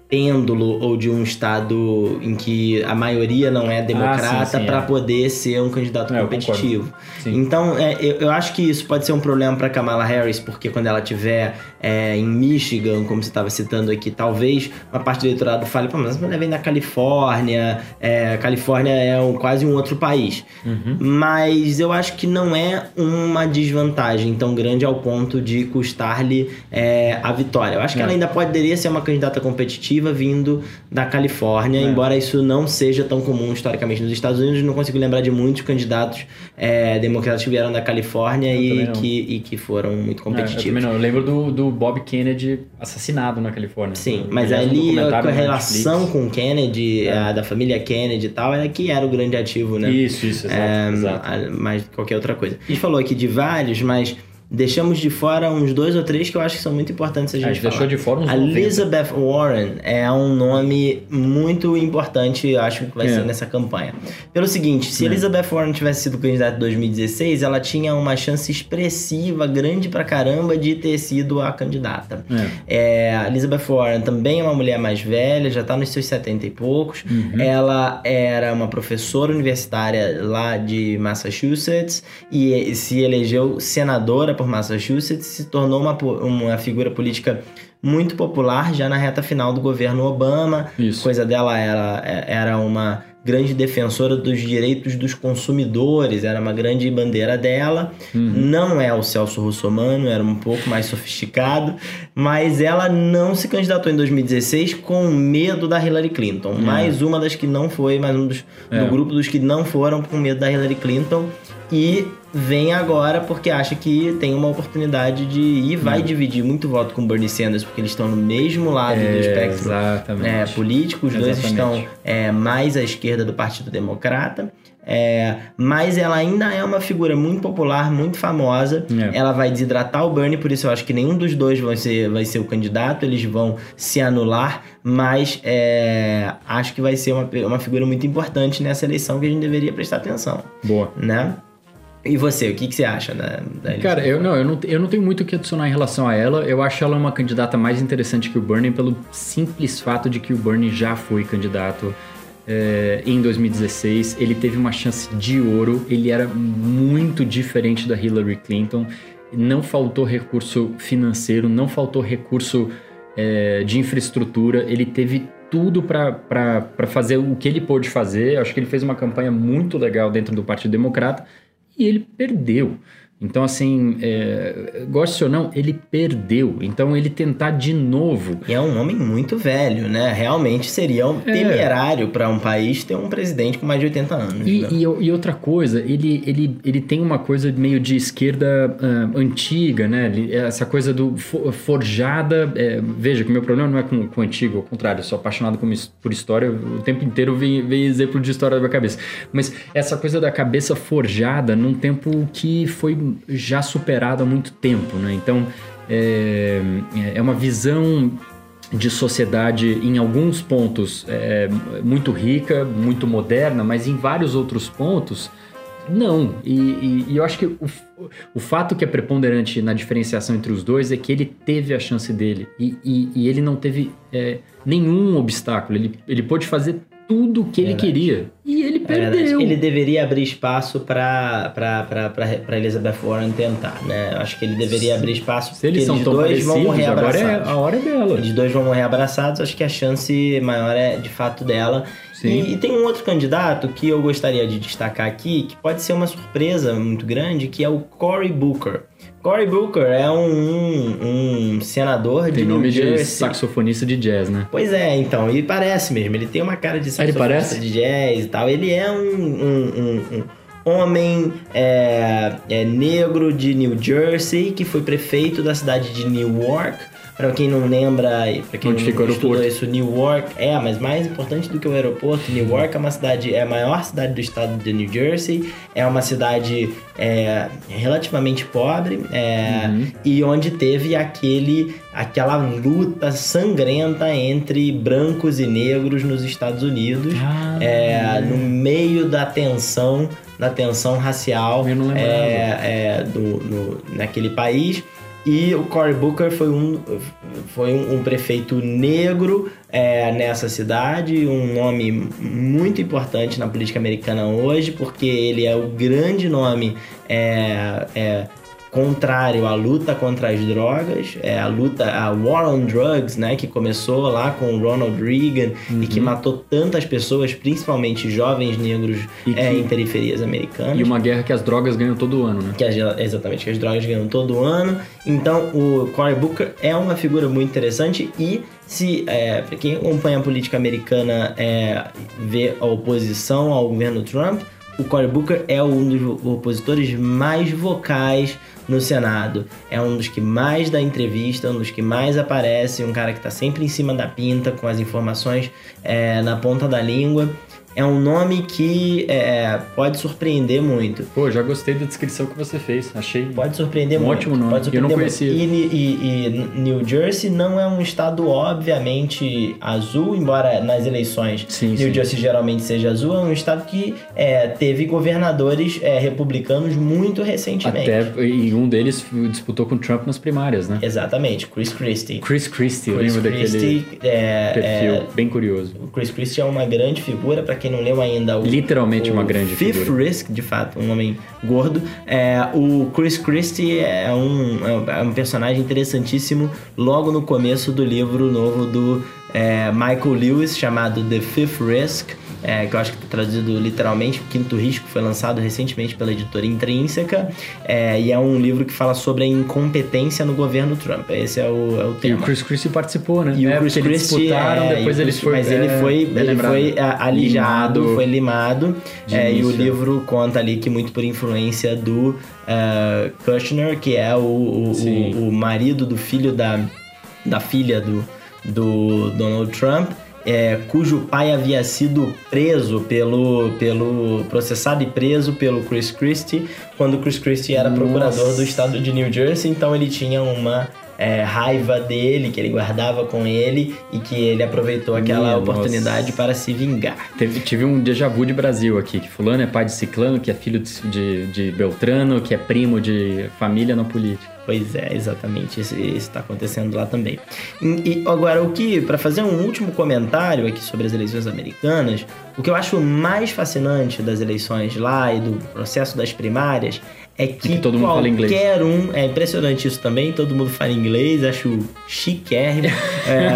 pêndulo ou de um estado em que a maioria não é democrata ah, para é. poder ser um candidato é, competitivo. Então, é, eu, eu, acho que isso pode ser um problema para Kamala Harris, porque quando ela tiver é, em Michigan, como você estava citando aqui, talvez uma parte do eleitorado fale, pô, mas ela vem da Califórnia, é, Califórnia é um, quase um outro país. Uhum. Mas eu acho que não é uma desvantagem tão grande ao ponto de custar-lhe é, a vitória. Eu acho que ela ainda poderia ser uma candidata competitiva vindo da Califórnia, é. embora isso não seja tão comum historicamente nos Estados Unidos. Não consigo lembrar de muitos candidatos é, democratas que vieram da Califórnia e que, e que foram muito competitivos. É, eu, não. eu lembro do, do Bob Kennedy assassinado na Califórnia. Sim, mas ali a relação com o Kennedy, é. a, da família Kennedy e tal, era que era o grande ativo, né? Isso, isso, exato. É, exato. Mais qualquer outra coisa. A gente falou aqui de vários, mas Deixamos de fora uns dois ou três que eu acho que são muito importantes a gente, a gente deixou de fora uns Elizabeth Warren é um nome muito importante, acho que vai é. ser nessa campanha. Pelo seguinte, se é. Elizabeth Warren tivesse sido candidata em 2016, ela tinha uma chance expressiva, grande pra caramba, de ter sido a candidata. É. É, Elizabeth Warren também é uma mulher mais velha, já tá nos seus 70 e poucos. Uhum. Ela era uma professora universitária lá de Massachusetts e se elegeu senadora por Massachusetts, se tornou uma, uma figura política muito popular já na reta final do governo Obama. Isso. Coisa dela era, era uma grande defensora dos direitos dos consumidores, era uma grande bandeira dela. Uhum. Não é o Celso Russomano, era um pouco mais sofisticado, mas ela não se candidatou em 2016 com medo da Hillary Clinton. É. Mais uma das que não foi, mais um dos, é. do grupo dos que não foram com medo da Hillary Clinton. E vem agora porque acha que tem uma oportunidade de ir, vai hum. dividir muito voto com Bernie Sanders, porque eles estão no mesmo lado é, do espectro é, político, os exatamente. dois estão é, mais à esquerda do Partido Democrata. É, mas ela ainda é uma figura muito popular, muito famosa. É. Ela vai desidratar o Bernie, por isso eu acho que nenhum dos dois vai ser, vai ser o candidato, eles vão se anular, mas é, acho que vai ser uma, uma figura muito importante nessa eleição que a gente deveria prestar atenção. Boa. Né? E você, o que, que você acha da, da Cara, eu não, eu não, eu não tenho muito o que adicionar em relação a ela. Eu acho ela uma candidata mais interessante que o Bernie pelo simples fato de que o Bernie já foi candidato é, em 2016. Ele teve uma chance de ouro. Ele era muito diferente da Hillary Clinton. Não faltou recurso financeiro, não faltou recurso é, de infraestrutura. Ele teve tudo para fazer o que ele pôde fazer. Eu acho que ele fez uma campanha muito legal dentro do Partido Democrata e ele perdeu. Então, assim, é, goste ou não, ele perdeu. Então, ele tentar de novo. E é um homem muito velho, né? Realmente seria um é. temerário para um país ter um presidente com mais de 80 anos. E, né? e, e, outra coisa, ele, ele, ele tem uma coisa meio de esquerda uh, antiga, né? Essa coisa do forjada. É, veja que o meu problema não é com, com o antigo, ao contrário, eu sou apaixonado por história, o tempo inteiro vem, vem exemplo de história da minha cabeça. Mas essa coisa da cabeça forjada num tempo que foi já superado há muito tempo, né? Então é, é uma visão de sociedade em alguns pontos é, muito rica, muito moderna, mas em vários outros pontos não. E, e, e eu acho que o, o fato que é preponderante na diferenciação entre os dois é que ele teve a chance dele e, e ele não teve é, nenhum obstáculo. Ele, ele pôde fazer tudo que ele queria. E ele perdeu. ele deveria abrir espaço para Elizabeth Warren tentar, né? Eu acho que ele deveria abrir espaço Se eles são tão dois vão morrer agora abraçados. é a hora dela. Eles dois vão morrer abraçados, acho que a chance maior é de fato dela. E, e, tem um outro candidato que eu gostaria de destacar aqui, que pode ser uma surpresa muito grande, que é o Cory Booker. Cory Booker é um, um, um senador tem de New nome Jersey. de saxofonista de jazz, né? Pois é, então, ele parece mesmo. Ele tem uma cara de saxofonista de jazz e tal. Ele é um, um, um homem é, é, negro de New Jersey que foi prefeito da cidade de Newark para quem não lembra, para quem Onde não estudou isso, Newark é, mas mais importante do que o aeroporto, Newark é uma cidade, é a maior cidade do estado de New Jersey, é uma cidade é, relativamente pobre é, Uhum. e onde teve aquele, aquela luta sangrenta entre brancos e negros nos Estados Unidos, Ah, é, no meio da tensão, da tensão racial é, é, do, no- naquele país. E o Cory Booker foi um, foi um, prefeito negro é, nessa cidade, um nome muito importante na política americana hoje, porque ele é o grande nome é, é, contrário à luta contra as drogas, é a luta, a War on Drugs, né, que começou lá com o Ronald Reagan e que matou tantas pessoas, principalmente jovens negros é, que- em periferias americanas. E uma guerra que as drogas ganham todo ano, né? Que as, exatamente, que as drogas ganham todo ano. Então, o Cory Booker é uma figura muito interessante e se é, quem acompanha a política americana é, vê a oposição ao governo Trump, o Cory Booker é um dos opositores mais vocais no Senado. É um dos que mais dá entrevista, um dos que mais aparece, um cara que tá sempre em cima da pinta, com as informações é, na ponta da língua. É um nome que é, pode surpreender muito. Pô, já gostei da descrição que você fez. Achei. Pode surpreender Um muito. ótimo nome. Pode Eu não surpreender conhecia. E, e- e New Jersey não é um estado obviamente azul, embora nas eleições Sim, New sim. Jersey geralmente seja azul, é um estado que é, teve governadores é, republicanos muito recentemente. Até e um deles disputou com Trump nas primárias, né? Exatamente, Chris Christie. Chris Christie, eu Chris lembro daquele Christie é, perfil é, bem curioso. o Chris Christie é uma grande figura, para quem não leu ainda o Literalmente o uma grande Fifth figura. Risk, de fato, um homem gordo. É, o Chris Christie é um, é um personagem interessantíssimo logo no começo do livro novo do é, Michael Lewis, chamado The Fifth Risk. É, que eu acho que está traduzido literalmente, o Quinto Risco foi lançado recentemente pela editora Intrínseca, é, e é um livro que fala sobre a incompetência no governo Trump. Esse é o, é o E tema. o Chris Christie participou, né? E o É, Chris Christie, disputaram, é, depois e ele foi. Mas ele é, foi, ele foi ah, alijado, Limado. foi limado. É, e o início. livro conta ali que muito por influência do ah, Kushner, que é o, o, o, o marido do filho da, da filha do, do Donald Trump. É, cujo pai havia sido preso pelo, pelo processado e preso pelo Chris Christie quando Chris Christie era Nossa. procurador do estado de New Jersey, então ele tinha uma é, raiva dele que ele guardava com ele e que ele aproveitou aquela Minha oportunidade nossa. para se vingar. Teve, tive um déjà vu de Brasil aqui, que fulano é pai de ciclano, que é filho de, de, de Beltrano, que é primo de família na política. Pois é, exatamente. Isso está acontecendo lá também. E, e agora, o que, para fazer um último comentário aqui sobre as eleições americanas, o que eu acho mais fascinante das eleições lá e do processo das primárias é que, que todo mundo fala inglês. qualquer um, é impressionante isso também, todo mundo fala inglês, acho chiquérrimo. É,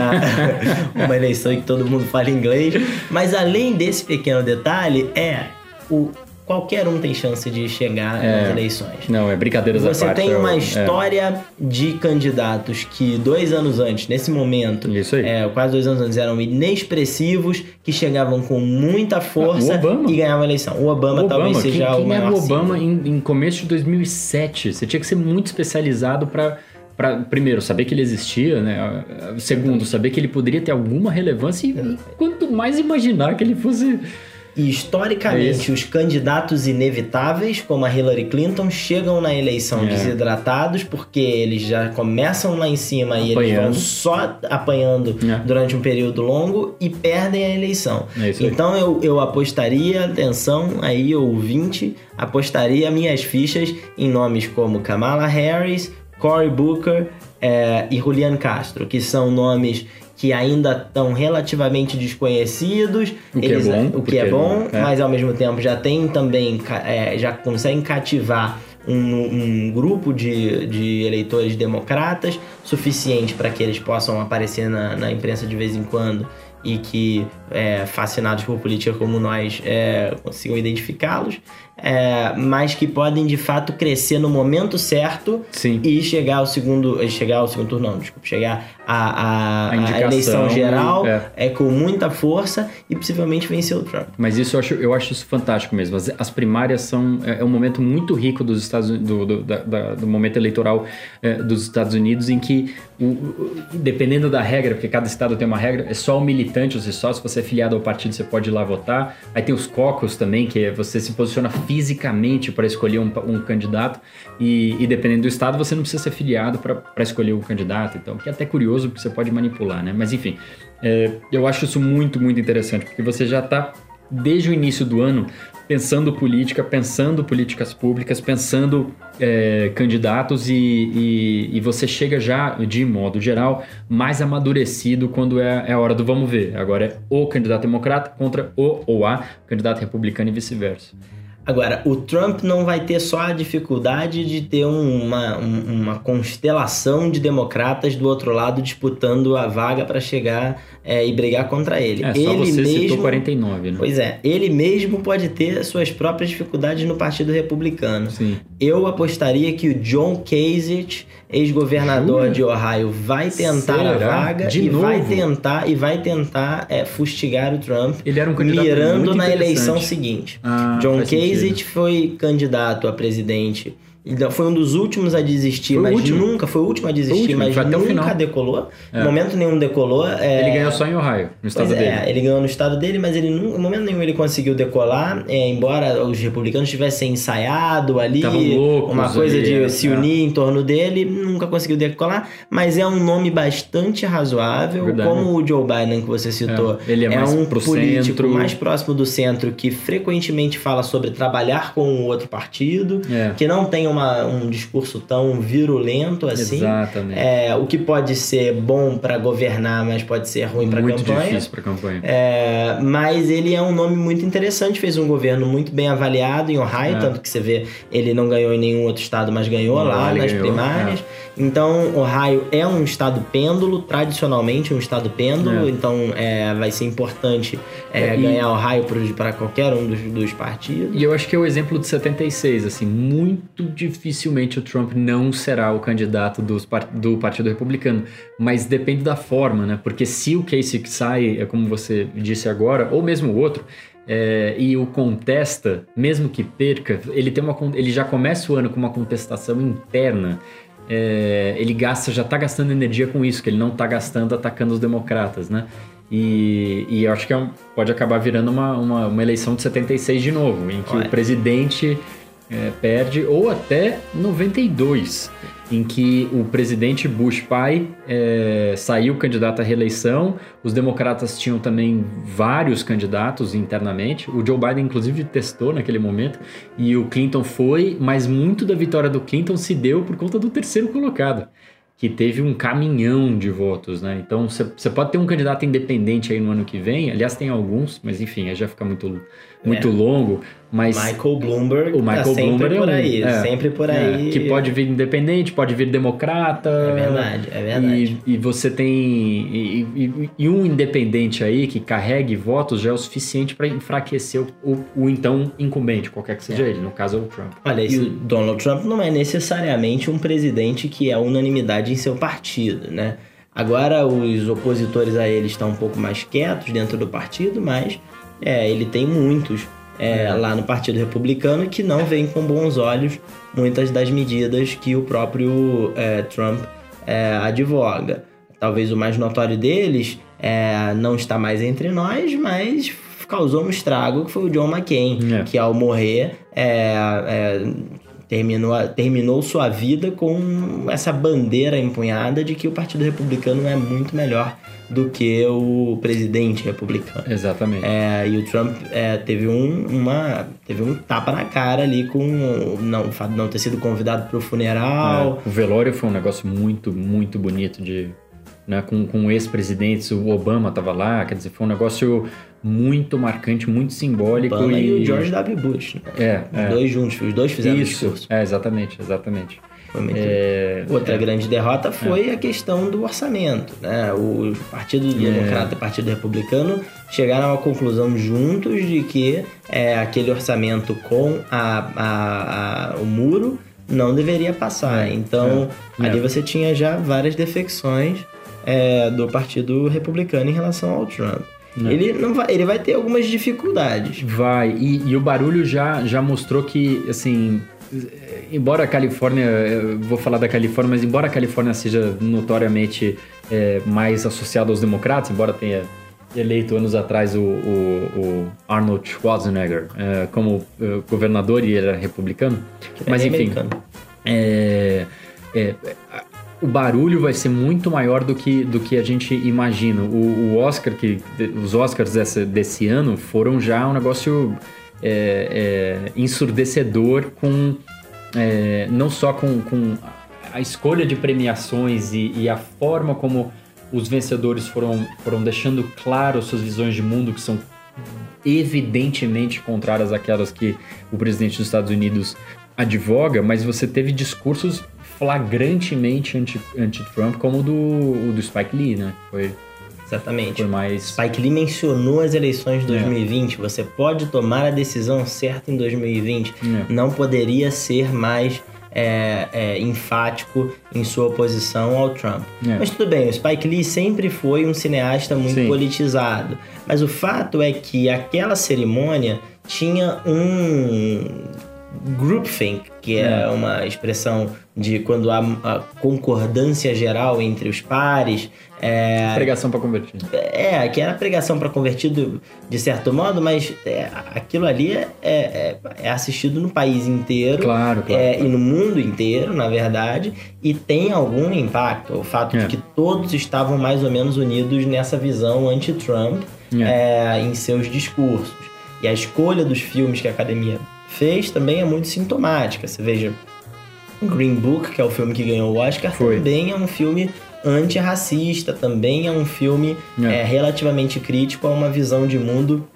uma eleição em que todo mundo fala inglês. Mas além desse pequeno detalhe, é o qualquer um tem chance de chegar É. nas eleições. Não, é brincadeiras à Você parte. tem eu- uma é. história de candidatos que dois anos antes, nesse momento, Isso aí. é, quase dois anos antes, eram inexpressivos, que chegavam com muita força Ah, Obama. e ganhavam a eleição. O Obama, O talvez Obama, seja quem, o quem maior era o Obama em, em começo de 2007? Você tinha que ser muito especializado para para primeiro saber que ele existia, né? Segundo, saber que ele poderia ter alguma relevância e quanto mais imaginar que ele fosse E É historicamente, os candidatos inevitáveis, como a Hillary Clinton, chegam na eleição É. desidratados, porque eles já começam lá em cima e eles vão Apanhando. só apanhando É. durante um período longo e perdem a eleição. É então eu, eu apostaria, atenção aí, ouvinte, apostaria minhas fichas em nomes como Kamala Harris, Cory Booker é, e Julian Castro, que são nomes que ainda estão relativamente desconhecidos. O que é bom, O que porque é bom, é. mas ao mesmo tempo já tem também, é, já conseguem cativar um, um grupo de, de eleitores democratas suficiente para que eles possam aparecer na, na imprensa de vez em quando e que, é, fascinados por política como nós, é, consigam identificá-los. É, mas que podem de fato crescer no momento certo Sim. e chegar ao segundo. Chegar ao segundo turno, não, desculpa, chegar à, eleição geral é. é. com muita força e possivelmente vencer o Trump. Mas isso eu acho, eu acho isso fantástico mesmo. As, as primárias são é, é um momento muito rico dos Estados do, do, da- da- do momento eleitoral é, dos Estados Unidos em que o- dependendo da regra, porque cada estado tem uma regra, é só o militante, ou seja, só se você é filiado ao partido você pode ir lá votar. Aí tem os caucus também, que é você se posiciona fisicamente para escolher um, um candidato e, e dependendo do estado você não precisa ser filiado para escolher o candidato. Então, que é até curioso porque você pode manipular, né? Mas enfim, é, eu acho isso muito, muito interessante porque você já está desde o início do ano pensando política, pensando políticas públicas, pensando é, candidatos e, e, e você chega já, de modo geral, mais amadurecido quando é, é a hora do vamos ver. Agora é o candidato democrata contra o ou a candidato republicano e vice-versa. Agora, o Trump não vai ter só a dificuldade de ter um- uma, um- uma constelação de democratas do outro lado disputando a vaga para chegar é, e brigar contra ele. É, só ele você mesmo, citou 49, né? Pois é, ele mesmo pode ter suas próprias dificuldades no Partido Republicano. Sim. Eu apostaria que o John Kasich, ex-governador de Ohio, vai tentar a Será? vaga De e vai novo? tentar e vai tentar é, fustigar o Trump, Ele era um candidato mirando na eleição seguinte. Ah, John faz Kasich foi candidato a presidente. Então, Foi um dos últimos a desistir, Foi mas último. nunca. Foi o último a desistir, último, mas nunca final. decolou. É. Em momento nenhum decolou. é, Ele ganhou só em Ohio, no estado Pois dele. é, ele ganhou no estado dele, mas ele em momento nenhum ele conseguiu decolar, é, embora os republicanos tivessem ensaiado ali loucos uma coisa ali, de é, se é. unir em torno dele, nunca conseguiu decolar, mas é um nome bastante razoável, Verdade. como o Joe Biden que você citou. É, ele é mais um político centro. mais próximo do centro que frequentemente fala sobre trabalhar com o outro partido, É. que não tem uma, um discurso tão virulento assim. Exatamente. É, o que pode ser bom para governar, mas pode ser ruim para muito campanha. difícil para campanha. É, mas ele é um nome muito interessante, fez um governo muito bem avaliado em Ohio, É. tanto que você vê, ele não ganhou em nenhum outro estado, mas ganhou Lá lá nas ganhou, primárias. Então, Ohio é um estado pêndulo, tradicionalmente um estado pêndulo, É. então é, vai ser importante é, É, e- ganhar Ohio para qualquer um dos, dos partidos. E eu acho que é o exemplo de 76, assim, muito dificilmente o Trump não será o candidato dos do Partido Republicano, mas depende da forma, né? Porque se o Kasich sai, é como você disse agora, ou mesmo o outro, é, e o contesta, mesmo que perca, ele tem uma ele já começa o ano com uma contestação interna. É, ele gasta, já tá gastando energia com isso, que ele não tá gastando atacando os democratas, né? E, e eu acho que é um- pode acabar virando uma, uma, uma eleição de 76 de novo, em que Olha. o presidente é, perde, ou até 92, em que o presidente Bush pai é, saiu candidato à reeleição, os democratas tinham também vários candidatos internamente, o Joe Biden inclusive testou naquele momento, e o Clinton foi, mas muito da vitória do Clinton se deu por conta do terceiro colocado que teve um caminhão de votos, né? Então você pode ter um candidato independente aí no ano que vem. Aliás, tem alguns, mas enfim, aí já fica muito, muito É. longo. Mas Michael Bloomberg o Michael tá sempre Bloomberg é por aí, é, sempre por é, aí. que pode vir independente, pode vir democrata. É verdade, é verdade. E, e você tem e, e- e um independente aí que carregue votos já é o suficiente para enfraquecer o, o- o então incumbente, qualquer que seja ele. No caso é o Trump. Olha, e o Donald Trump não é necessariamente um presidente que é unanimidade em seu partido, né? Agora os opositores a ele estão um pouco mais quietos dentro do partido, mas é, ele tem muitos é, lá no Partido Republicano que não veem com bons olhos muitas das medidas que o próprio é, Trump é, advoga. Talvez o mais notório deles é, não está mais entre nós, mas causou um estrago que foi o John McCain, É. que ao morrer é, é, terminou, terminou sua vida com essa bandeira empunhada de que o Partido Republicano é muito melhor do que o presidente republicano. Exatamente. É, e o Trump é, teve, um, uma, teve um tapa na cara ali com não, o fato de não ter sido convidado para o funeral. É, o velório foi um negócio muito, muito bonito de. Né, com, com ex-presidentes, o Obama tava lá, quer dizer, foi um negócio muito marcante, muito simbólico. Obama e, e o George W. Bush. Né? É, Os é. dois juntos, os dois fizeram Isso, discurso. é, exatamente, exatamente. É, Outra é. grande derrota foi é. a questão do orçamento. Né? O Partido é. Democrata e o Partido Republicano chegaram à conclusão juntos de que é, aquele orçamento com a, a, a, o muro não deveria passar. É. Então, ali você tinha já várias defecções do Partido Republicano em relação ao Trump. Ele, não vai, ele vai ter algumas dificuldades. Vai, e, e o barulho já, já mostrou que, assim, embora a Califórnia, vou falar da Califórnia, mas embora a Califórnia seja notoriamente é, mais associada aos democratas, embora tenha eleito anos atrás o, o, o Arnold Schwarzenegger é, como é, governador e ele era republicano, é mas enfim, é, é, o barulho vai ser muito maior do que, do que a gente imagina. O, o Oscar que os Oscars desse, ano foram já um negócio é, é, ensurdecedor com é, não só com, com, a escolha de premiações e, e, a forma como os vencedores foram, foram deixando claro suas visões de mundo que são evidentemente contrárias àquelas que o presidente dos Estados Unidos advoga, mas você teve discursos flagrantemente anti-Trump, anti como o do, o do Spike Lee, né? Foi Exatamente. Foi mais... Spike Lee mencionou as eleições de 2020. É. Você pode tomar a decisão certa em 2020. É. Não poderia ser mais é, é, enfático em sua oposição ao Trump. É. Mas tudo bem, o Spike Lee sempre foi um cineasta muito Sim. politizado. Mas o fato é que aquela cerimônia tinha um groupthink, que é, é uma expressão de quando há a concordância geral entre os pares. É, pregação para convertido. É, que era pregação para convertido de certo modo, mas é, aquilo ali é, é, é, assistido no país inteiro claro, claro, é, claro, e no mundo inteiro, na verdade, e tem algum impacto. O fato de é. que todos estavam mais ou menos unidos nessa visão anti-Trump é. em seus discursos. E a escolha dos filmes que a academia fez também é muito sintomática. Você veja, Green Book, que é o filme que ganhou o Oscar, Foi. também é um filme antirracista, também é um filme é. É, relativamente crítico a uma visão de mundo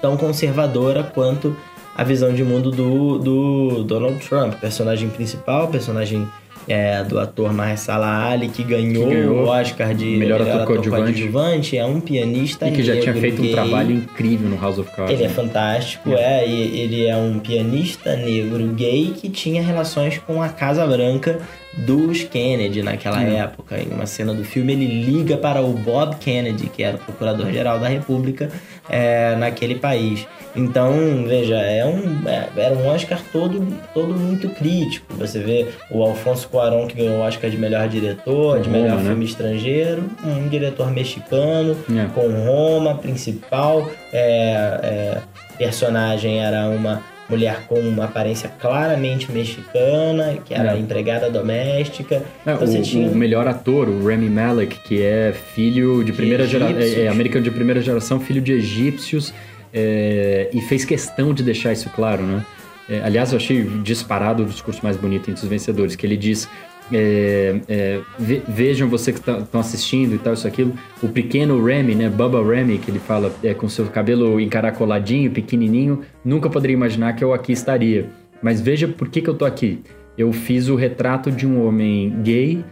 tão conservadora quanto a visão de mundo do, do Donald Trump, personagem principal, personagem é, do ator Mahershala Ali, que ganhou, que ganhou o Oscar de melhor, melhor ator, ator coadjuvante. É um pianista E que já tinha feito gay. um trabalho incrível no House of Cards. Ele é né? é fantástico, é. é. ele é um pianista negro gay que tinha relações com a Casa Branca dos Kennedy naquela hum. época. Em uma cena do filme, ele liga para o Bob Kennedy, que era o procurador-geral da República é, naquele país. Então, veja, é um, é, era um Oscar todo, todo muito crítico. Você vê o Alfonso Cuarón, que ganhou o Oscar de melhor diretor, de melhor Roma, né? filme estrangeiro, um diretor mexicano, é. com Roma principal. É, é, personagem era uma mulher com uma aparência claramente mexicana, que era é. empregada doméstica. É, então, o, tinha... o, melhor ator, o Rami Malek, que é filho de primeira geração, é, é, americano de primeira geração, filho de egípcios, é, e fez questão de deixar isso claro, né? É, aliás, eu achei disparado o discurso mais bonito entre os vencedores, que ele diz é, é, ve, vejam você que estão tá, assistindo e tal, isso aquilo. O pequeno Remy, né? Bubba Remy, que ele fala, é, com seu cabelo encaracoladinho, pequenininho, nunca poderia imaginar que eu aqui estaria. Mas veja por que, que eu tô aqui. Eu fiz o retrato de um homem gay,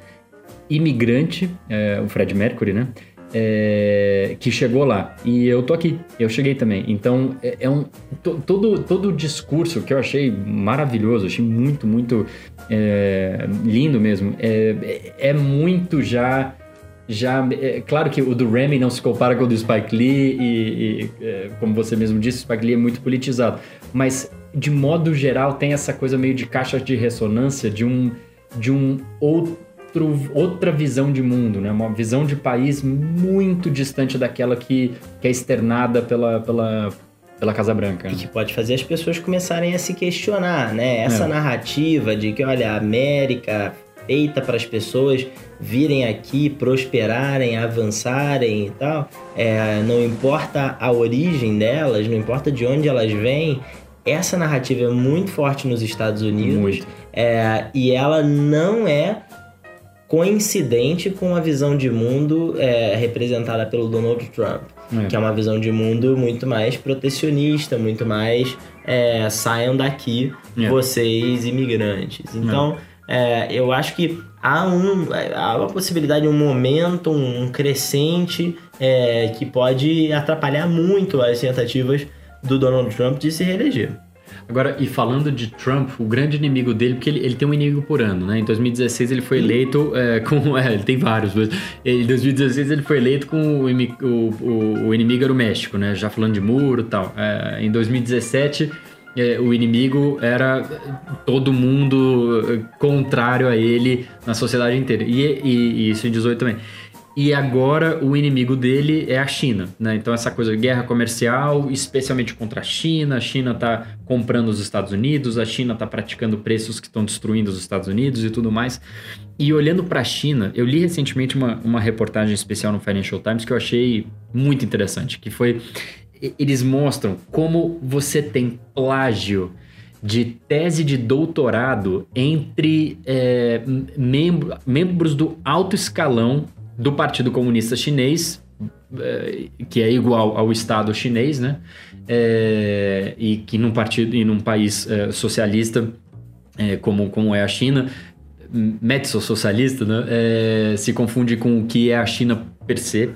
imigrante, é, o Fred Mercury, né? É, que chegou lá. E eu tô aqui, eu cheguei também. Então, é, é um. todo, todo o discurso que eu achei maravilhoso, achei muito, muito é, lindo mesmo. É, é muito já. Já, é, claro que o do Remy não se compara com o do Spike Lee, e, e é, como você mesmo disse, o Spike Lee é muito politizado. Mas, de modo geral, tem essa coisa meio de caixa de ressonância de um, de um outro outro, outra visão de mundo, né? Uma visão de país muito distante daquela que, que é externada pela, pela, pela Casa Branca. E que pode fazer as pessoas começarem a se questionar, né? Essa é. narrativa de que, olha, a América feita para as pessoas virem aqui, prosperarem, avançarem e tal, é, não importa a origem delas, não importa de onde elas vêm, essa narrativa é muito forte nos Estados Unidos é, e ela não é coincidente com a visão de mundo é, representada pelo Donald Trump, é. que é uma visão de mundo muito mais protecionista, muito mais é, saiam daqui é. vocês imigrantes. Então é, eu acho que há, um, há uma possibilidade, um momento, um crescente é, que pode atrapalhar muito as tentativas do Donald Trump de se reeleger. Agora, e falando de Trump, o grande inimigo dele, porque ele, ele tem um inimigo por ano, né? Em 2016 ele foi eleito é, com. É, ele tem vários, mas em 2016 ele foi eleito com o, o, o inimigo era o México, né? Já falando de muro e tal. É, em 2017 é, o inimigo era todo mundo contrário a ele na sociedade inteira. E, e, e isso em 18 também. E agora o inimigo dele é a China, né? Então essa coisa de guerra comercial, especialmente contra a China, a China está comprando os Estados Unidos, a China está praticando preços que estão destruindo os Estados Unidos e tudo mais. E olhando para a China, eu li recentemente uma, uma reportagem especial no Financial Times que eu achei muito interessante, que foi eles mostram como você tem plágio de tese de doutorado entre é, membro, membros do alto escalão do Partido Comunista Chinês, é, que é igual ao Estado chinês, né? É, e que num partido e num país é, socialista é, como, como é a China, mezzo-socialista, né? Se confunde com o que é a China per se.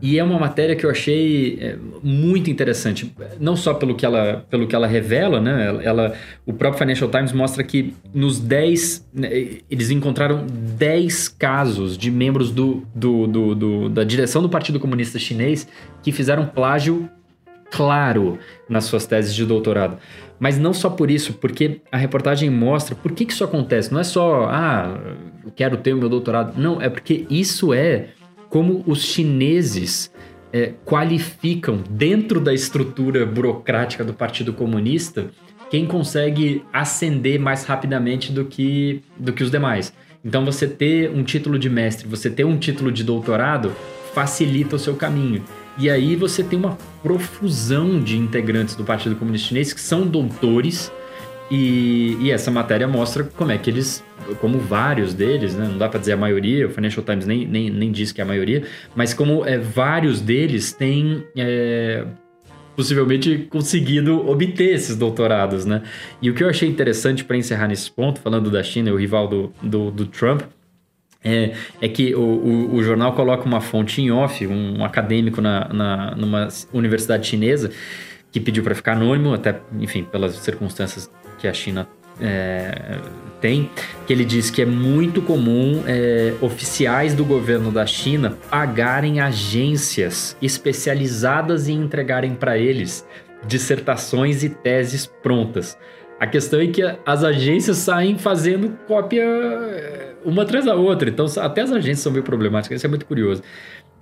E é uma matéria que eu achei é, muito interessante, não só pelo que ela, pelo que ela revela, né? Ela, o próprio Financial Times mostra que nos 10. Né, eles encontraram 10 casos de membros do, do, do, do, da direção do Partido Comunista Chinês que fizeram plágio claro nas suas teses de doutorado. Mas não só por isso, porque a reportagem mostra por que, que isso acontece. Não é só, ah, quero ter o meu doutorado. Não, é porque isso é como os chineses é, qualificam dentro da estrutura burocrática do Partido Comunista quem consegue ascender mais rapidamente do que, do que os demais. Então, você ter um título de mestre, você ter um título de doutorado, facilita o seu caminho. E aí você tem uma profusão de integrantes do Partido Comunista Chinês que são doutores, e, e essa matéria mostra como é que eles como vários deles, né? não dá para dizer a maioria, o Financial Times nem, nem, nem diz que é a maioria, mas como é, vários deles têm é, possivelmente conseguido obter esses doutorados. Né? E o que eu achei interessante para encerrar nesse ponto, falando da China, o rival do, do, do Trump, é, é, que o, o, o, jornal coloca uma fonte em off, um acadêmico na, na, numa universidade chinesa, que pediu para ficar anônimo, até, enfim, pelas circunstâncias que a China é, tem, que ele diz que é muito comum é, oficiais do governo da China pagarem agências especializadas em entregarem para eles dissertações e teses prontas. A questão é que as agências saem fazendo cópia é, uma atrás da outra, então até as agências são meio problemáticas, isso é muito curioso.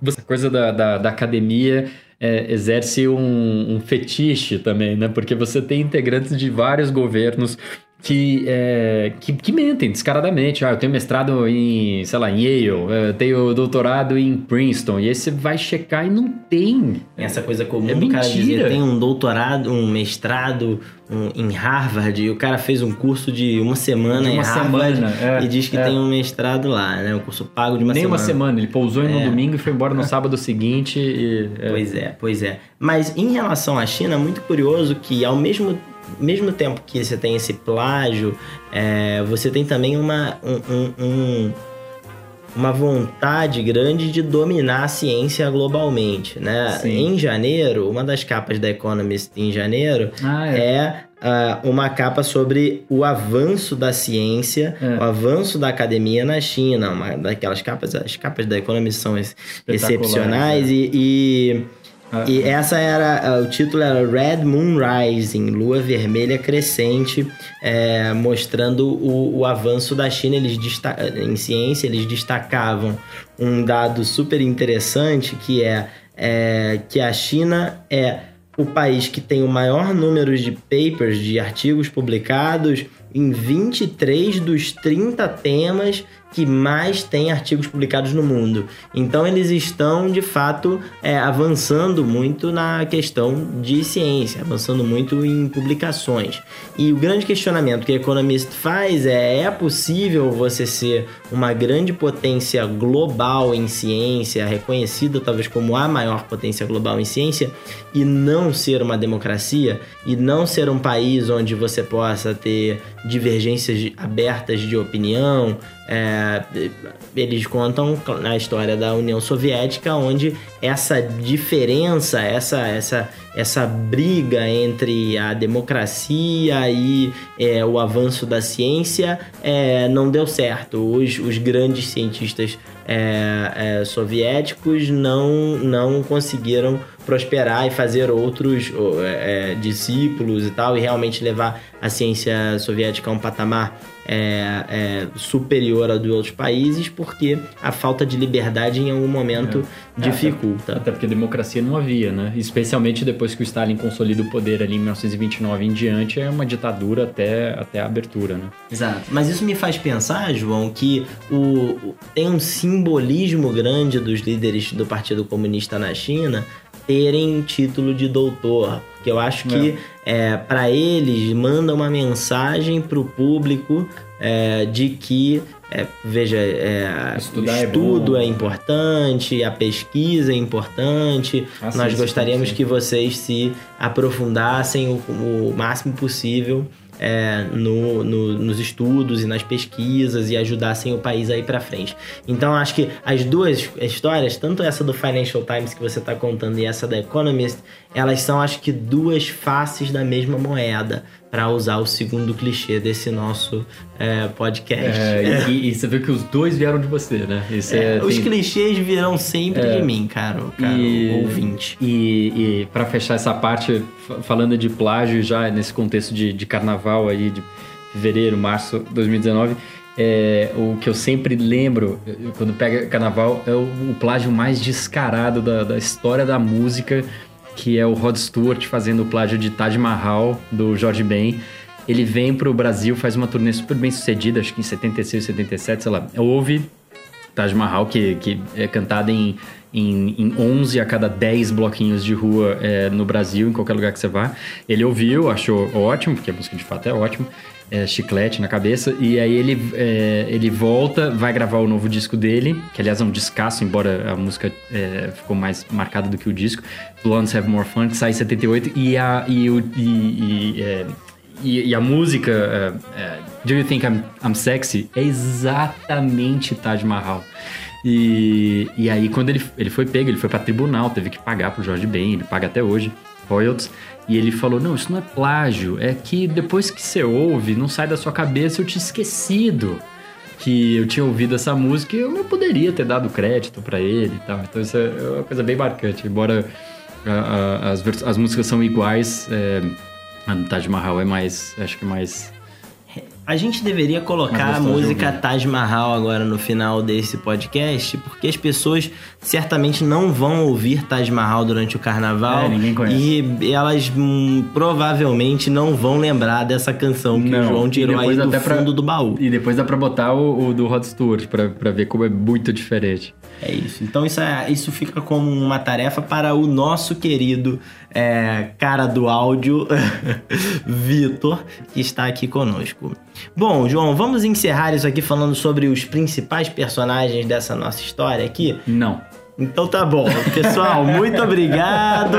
Essa coisa da, da, da academia é, exerce um, um, fetiche também, né? Porque você tem integrantes de vários governos que, é, que, que, mentem descaradamente. Ah, eu tenho mestrado em, sei lá, em Yale, eu tenho doutorado em Princeton, e aí você vai checar e não tem. Essa coisa comum é do cara dizer, tem um doutorado, um mestrado um, em Harvard, e o cara fez um curso de uma semana de uma em Harvard semana, é, e diz que é. tem um mestrado lá, né? Um curso pago de uma Nem semana. Nem uma semana, ele pousou no é. domingo e foi embora no sábado seguinte. E, é. Pois é, pois é. Mas em relação à China, é muito curioso que ao mesmo mesmo tempo que você tem esse plágio, é, você tem também uma, um, um, uma vontade grande de dominar a ciência globalmente, né? Em janeiro, uma das capas da Economist em janeiro ah, é, é uh, uma capa sobre o avanço da ciência, é. o avanço da academia na China, uma daquelas capas, as capas da Economist são excepcionais é. e, e ah, e essa era. Eh, o título era Red Moon Rising, Lua Vermelha Crescente, é, mostrando o, o, avanço da China. Eles em ciência, eles destacavam um dado super interessante que é, é que a China é o país que tem o maior número de papers, de artigos publicados em 23 dos 30 temas que mais tem artigos publicados no mundo. Então eles estão de fato é, avançando muito na questão de ciência, avançando muito em publicações. E o grande questionamento que o Economist faz é: é possível você ser uma grande potência global em ciência, reconhecida talvez como a maior potência global em ciência, e não ser uma democracia, e não ser um país onde você possa ter divergências abertas de opinião. É, eles contam a história da União Soviética, onde essa diferença, essa, essa, essa briga entre a democracia e é, o avanço da ciência é, não deu certo. Os, os grandes cientistas é, é, soviéticos não, não conseguiram prosperar e fazer outros é, discípulos e tal, e realmente levar a ciência soviética a um patamar é, é, superior a de outros países, porque a falta de liberdade em algum momento é. dificulta. Até, até, porque democracia não havia, né? Especialmente depois que o Stalin consolida o poder ali em 1929 em diante, é uma ditadura até, até a abertura, né? Exato. Mas isso me faz pensar, João, que o, tem um simbolismo grande dos líderes do Partido Comunista na China terem título de doutor. Que eu acho que é. é para eles manda uma mensagem para o público é, de que é, veja, é, o é estudo é, é, importante, a pesquisa é importante. Ah, Nós sim, gostaríamos sim, sim. que vocês se aprofundassem o, o máximo possível é, no, no, nos estudos e nas pesquisas e ajudassem o país a ir para frente. Então acho que as duas histórias, tanto essa do Financial Times que você está contando e essa da Economist, elas são acho que duas faces da mesma moeda para usar o segundo clichê desse nosso é, podcast. É, e, e, você viu que os dois vieram de você, né? É, os tem... clichês virão sempre de é. mim, cara, cara e, ouvinte. E, e para fechar essa parte, falando de plágio já nesse contexto de, de carnaval aí, de fevereiro, março de 2019, é, o que eu sempre lembro quando pega carnaval é o, o plágio mais descarado da, da história da música que é o Rod Stewart fazendo o plágio de Taj Mahal, do George Ben. Ele vem pro Brasil, faz uma turnê super bem sucedida, acho que em 76, 77, sei lá. Ouve Taj Mahal, que, que é cantada em, em, em 11 a cada 10 bloquinhos de rua é, no Brasil, em qualquer lugar que você vá. Ele ouviu, achou ótimo, porque a música de fato é ótima é, chiclete na cabeça. E aí ele, é, ele volta, vai gravar o novo disco dele, que aliás é um descasso, embora a música é, ficou mais marcada do que o disco. Blondes Have More Fun, que sai em 78. E a, e, o, e, e, é, e, a música é, é, Do You Think I'm, I'm Sexy é exatamente Taj Mahal. E, e aí, quando ele, ele foi pego, ele foi para tribunal, teve que pagar pro Jorge Ben, ele paga até hoje, royalties. E ele falou: Não, isso não é plágio, é que depois que você ouve, não sai da sua cabeça, eu tinha esquecido que eu tinha ouvido essa música e eu não poderia ter dado crédito para ele. Então isso é uma coisa bem marcante. Embora a, a, as, as músicas são iguais, é, a Taj Mahal é mais, acho que mais a gente deveria colocar a música Taj Mahal agora no final desse podcast, porque as pessoas certamente não vão ouvir Taj Mahal durante o carnaval. É, ninguém conhece. E elas hum, provavelmente não vão lembrar dessa canção que não. o João tirou aí do fundo pra, do baú. E depois dá pra botar o, o do Rod Stewart, pra, pra ver como é muito diferente. É isso. Então isso, é, isso fica como uma tarefa para o nosso querido é, cara do áudio, Vitor, que está aqui conosco. Bom, João, vamos encerrar isso aqui falando sobre os principais personagens dessa nossa história aqui? Não. Então tá bom. Pessoal, muito obrigado.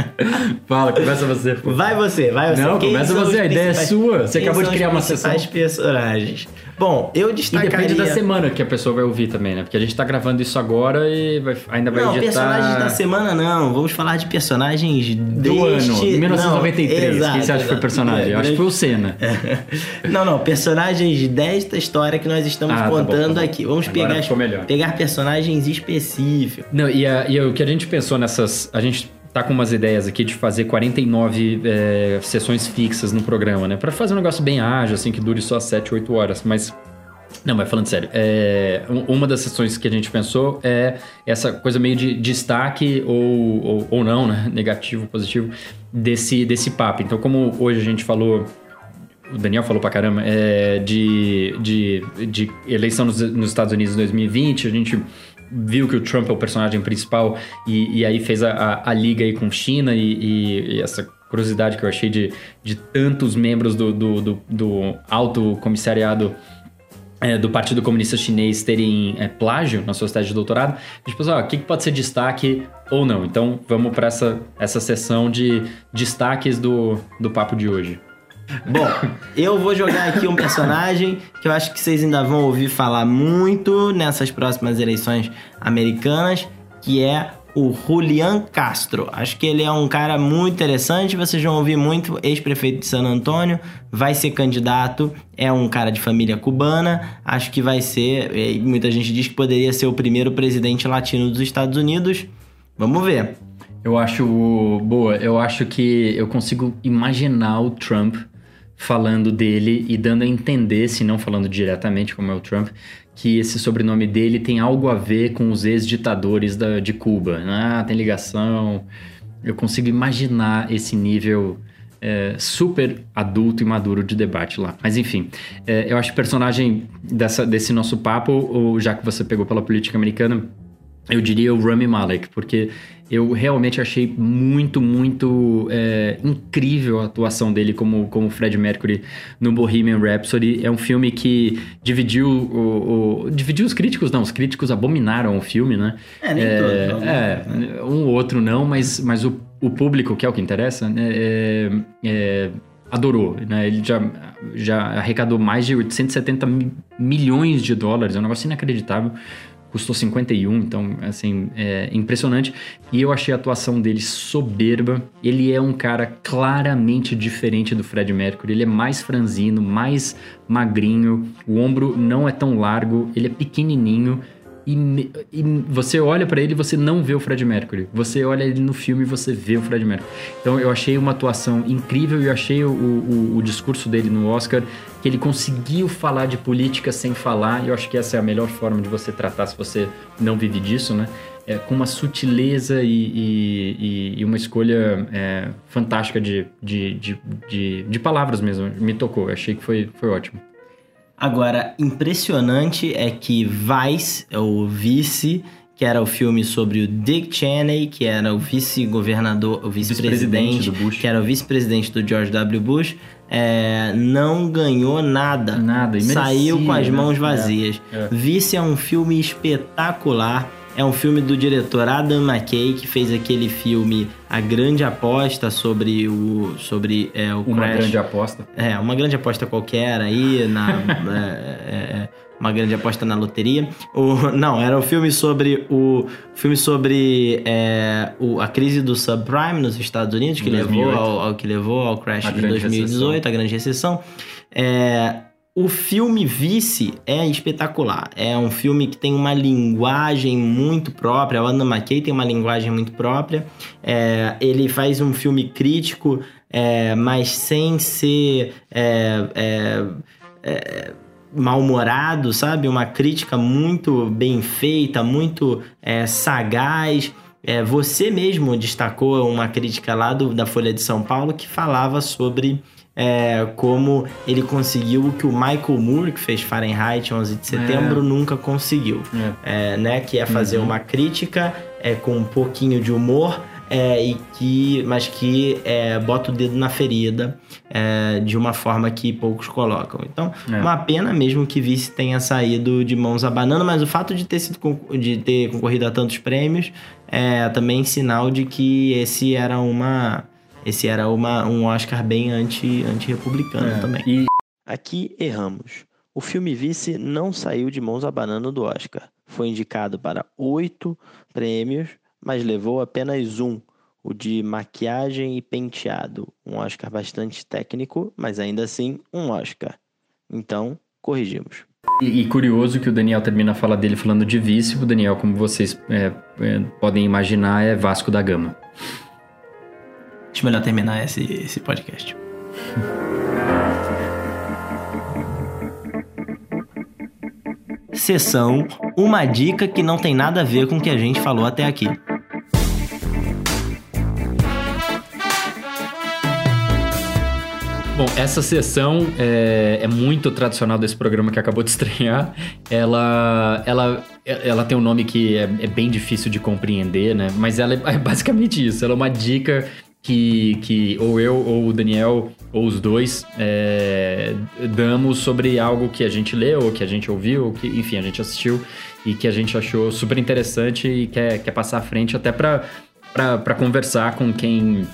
Fala, começa você. Pô. Vai você, vai você. Não, Quem começa você, a ideia é sua. Você acabou de criar uma sessão. personagens. Bom, eu destacaria... E depende da semana que a pessoa vai ouvir também, né? Porque a gente tá gravando isso agora e vai, ainda vai não, editar... Não, personagens da semana não. Vamos falar de personagens do deste... ano, 1993. Não, exato, Quem você acha que foi personagem? É, eu acho que foi o Senna. não, não. Personagens desta história que nós estamos ah, contando tá bom, tá bom. aqui. Vamos pegar, pegar personagens específicos. Não, e, a, e o que a gente pensou nessas... A gente tá com umas ideias aqui de fazer 49 é, sessões fixas no programa, né? Para fazer um negócio bem ágil, assim, que dure só 7, 8 horas. Mas não, mas falando sério, é, uma das sessões que a gente pensou é essa coisa meio de destaque ou, ou, ou, não, né? Negativo, positivo, desse, desse papo. Então, como hoje a gente falou, o Daniel falou pra caramba, é, de, de, de eleição nos, nos Estados Unidos em 2020, a gente viu que o Trump é o personagem principal e, e aí fez a, a, a, liga aí com China e, e, e, essa curiosidade que eu achei de, de tantos membros do, do, do, do alto comissariado é, do Partido Comunista Chinês terem é, plágio na sua tese de doutorado, a gente pensou, o que, que pode ser destaque ou não? Então vamos para essa, essa sessão de destaques do, do papo de hoje. Bom, eu vou jogar aqui um personagem que eu acho que vocês ainda vão ouvir falar muito nessas próximas eleições americanas, que é o Julian Castro. Acho que ele é um cara muito interessante, vocês vão ouvir muito, ex-prefeito de San Antônio, vai ser candidato, é um cara de família cubana, acho que vai ser, muita gente diz que poderia ser o primeiro presidente latino dos Estados Unidos. Vamos ver. Eu acho boa, eu acho que eu consigo imaginar o Trump falando dele e dando a entender, se não falando diretamente como é o Trump, que esse sobrenome dele tem algo a ver com os ex-ditadores de Cuba. Ah, tem ligação. Eu consigo imaginar esse nível é, super adulto e maduro de debate lá. Mas enfim, é, eu acho que personagem dessa, desse nosso papo, já que você pegou pela política americana, eu diria o Rami Malek, porque eu realmente achei muito, muito é, incrível a atuação dele como, como Fred Mercury no Bohemian Rhapsody. É um filme que dividiu o, o dividiu os críticos, não, os críticos abominaram o filme, né? É, nem é, todos. É, um ou outro não, mas, mas o, o público, que é o que interessa, né, é, é, adorou, né? Ele já, já arrecadou mais de 870 milhões de dólares, é um negócio inacreditável custou 51, então, assim, é impressionante. E eu achei a atuação dele soberba. Ele é um cara claramente diferente do Fred Mercury. Ele é mais franzino, mais magrinho, o ombro não é tão largo, ele é pequenininho e, e você olha para ele e você não vê o Fred Mercury. Você olha ele no filme e você vê o Fred Mercury. Então eu achei uma atuação incrível e achei o, o, o discurso dele no Oscar que ele conseguiu falar de política sem falar. E eu acho que essa é a melhor forma de você tratar se você não vive disso, né? É, com uma sutileza e, e, e uma escolha é, fantástica de, de, de, de, de palavras mesmo. Me tocou, eu achei que foi, foi ótimo. Agora, impressionante é que Vice, o vice, que era o filme sobre o Dick Cheney, que era o vice-governador, o vice-presidente, vice que era o vice-presidente do George W. Bush, é, não ganhou nada. Nada, Saiu com as né? mãos vazias. É, é. Vice é um filme espetacular é um filme do diretor Adam McKay, que fez aquele filme A Grande Aposta sobre o. sobre é, o Uma Crash. grande aposta. É, uma grande aposta qualquer aí, na. Uma grande aposta na loteria. O, não, era o filme sobre o filme sobre é, o, a crise do subprime nos Estados Unidos que levou ao, ao, que levou ao crash a de 2018, recessão. a grande recessão. É, o filme Vice é espetacular. É um filme que tem uma linguagem muito própria. O Anna McKay tem uma linguagem muito própria. É, ele faz um filme crítico, é, mas sem ser é, é, é mal-humorado, sabe? Uma crítica muito bem feita, muito é, sagaz. você mesmo destacou uma crítica lá do, da Folha de São Paulo que falava sobre é, como ele conseguiu o que o Michael Moore, que fez Fahrenheit 11 de setembro, é. nunca conseguiu. É. é. né? Que é fazer uhum. uma crítica é, com um pouquinho de humor, é, e que, mas que é, bota o dedo na ferida é, de uma forma que poucos colocam. Então, é. uma pena mesmo que Vice tenha saído de mãos abanando, mas o fato de ter, sido, de ter concorrido a tantos prêmios é também sinal de que esse era uma esse era uma, um Oscar bem anti, anti-republicano é, também. E... Aqui erramos. O filme Vice não saiu de mãos abanando do Oscar. Foi indicado para oito prêmios, mas levou apenas um, o de maquiagem e penteado. Um Oscar bastante técnico, mas ainda assim um Oscar. Então, corrigimos. E, e, curioso que o Daniel termina a fala dele falando de vice. O Daniel, como vocês é, é, podem imaginar, é Vasco da Gama. Acho melhor terminar esse, esse podcast. Sessão Uma dica que não tem nada a ver com o que a gente falou até aqui. Bom, essa sessão é, é, muito tradicional desse programa que acabou de estrear. Ela, ela, ela tem um nome que é, é bem difícil de compreender, né? Mas ela é, é basicamente isso. Ela é uma dica que, que ou eu ou o Daniel ou os dois é, damos sobre algo que a gente leu, ou que a gente ouviu, ou que, enfim, a gente assistiu e que a gente achou super interessante e quer, quer passar à frente até para conversar com quem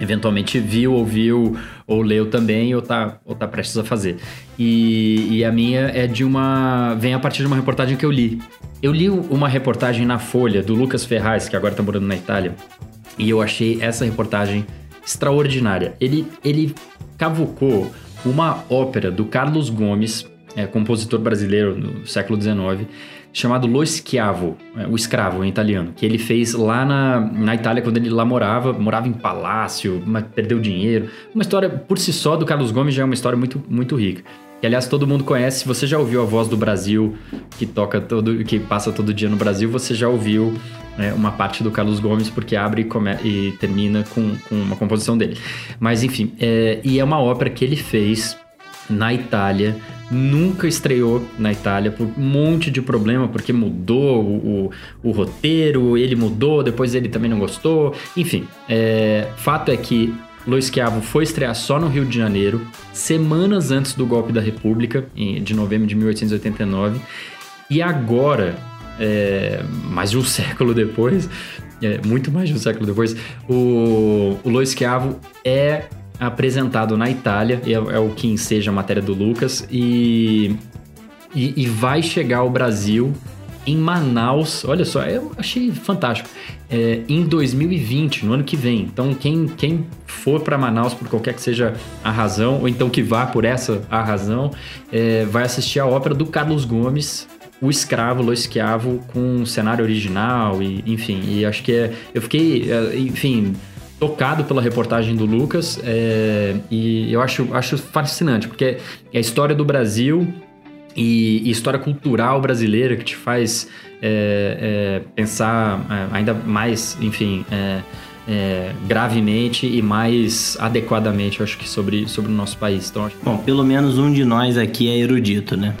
eventualmente viu, ouviu ou leu também ou tá, ou tá prestes a fazer. E, e, a minha é de uma. vem a partir de uma reportagem que eu li. Eu li uma reportagem na Folha do Lucas Ferraz, que agora tá morando na Itália, e eu achei essa reportagem extraordinária. Ele, ele cavucou uma ópera do Carlos Gomes, é, compositor brasileiro do século XIX, chamado Lo Schiavo, é, o escravo em italiano, que ele fez lá na, na Itália quando ele lá morava, morava em palácio, mas perdeu dinheiro. Uma história por si só do Carlos Gomes já é uma história muito, muito rica. Que aliás todo mundo conhece, se você já ouviu a voz do Brasil, que toca todo, que passa todo dia no Brasil, você já ouviu é, uma parte do Carlos Gomes, porque abre e, come, e termina com, com, uma composição dele. Mas enfim, é, e é uma ópera que ele fez na Itália, nunca estreou na Itália por um monte de problema, porque mudou o, o, o roteiro, ele mudou, depois ele também não gostou. Enfim, é, fato é que Lo Schiavo foi estrear só no Rio de Janeiro, semanas antes do golpe da República, de novembro de 1889. E agora, é, mais de um século depois, é, muito mais de um século depois, o, o Lo Schiavo é apresentado na Itália, é, é o que enseja a matéria do Lucas, e, e, e, vai chegar ao Brasil em Manaus. Olha só, eu achei fantástico. É, em 2020, no ano que vem. Então, quem, quem for para Manaus por qualquer que seja a razão, ou então que vá por essa a razão, é, vai assistir a ópera do Carlos Gomes, o escravo, o esquiavo, com um cenário original, e enfim, e acho que é, eu fiquei, é, enfim, tocado pela reportagem do Lucas é, e eu acho, acho fascinante, porque é a história do Brasil e, e história cultural brasileira que te faz é, é, pensar é, ainda mais, enfim, é, é, gravemente e mais adequadamente, eu acho que sobre, sobre o nosso país. Então, acho... Bom, pelo menos um de nós aqui é erudito, né?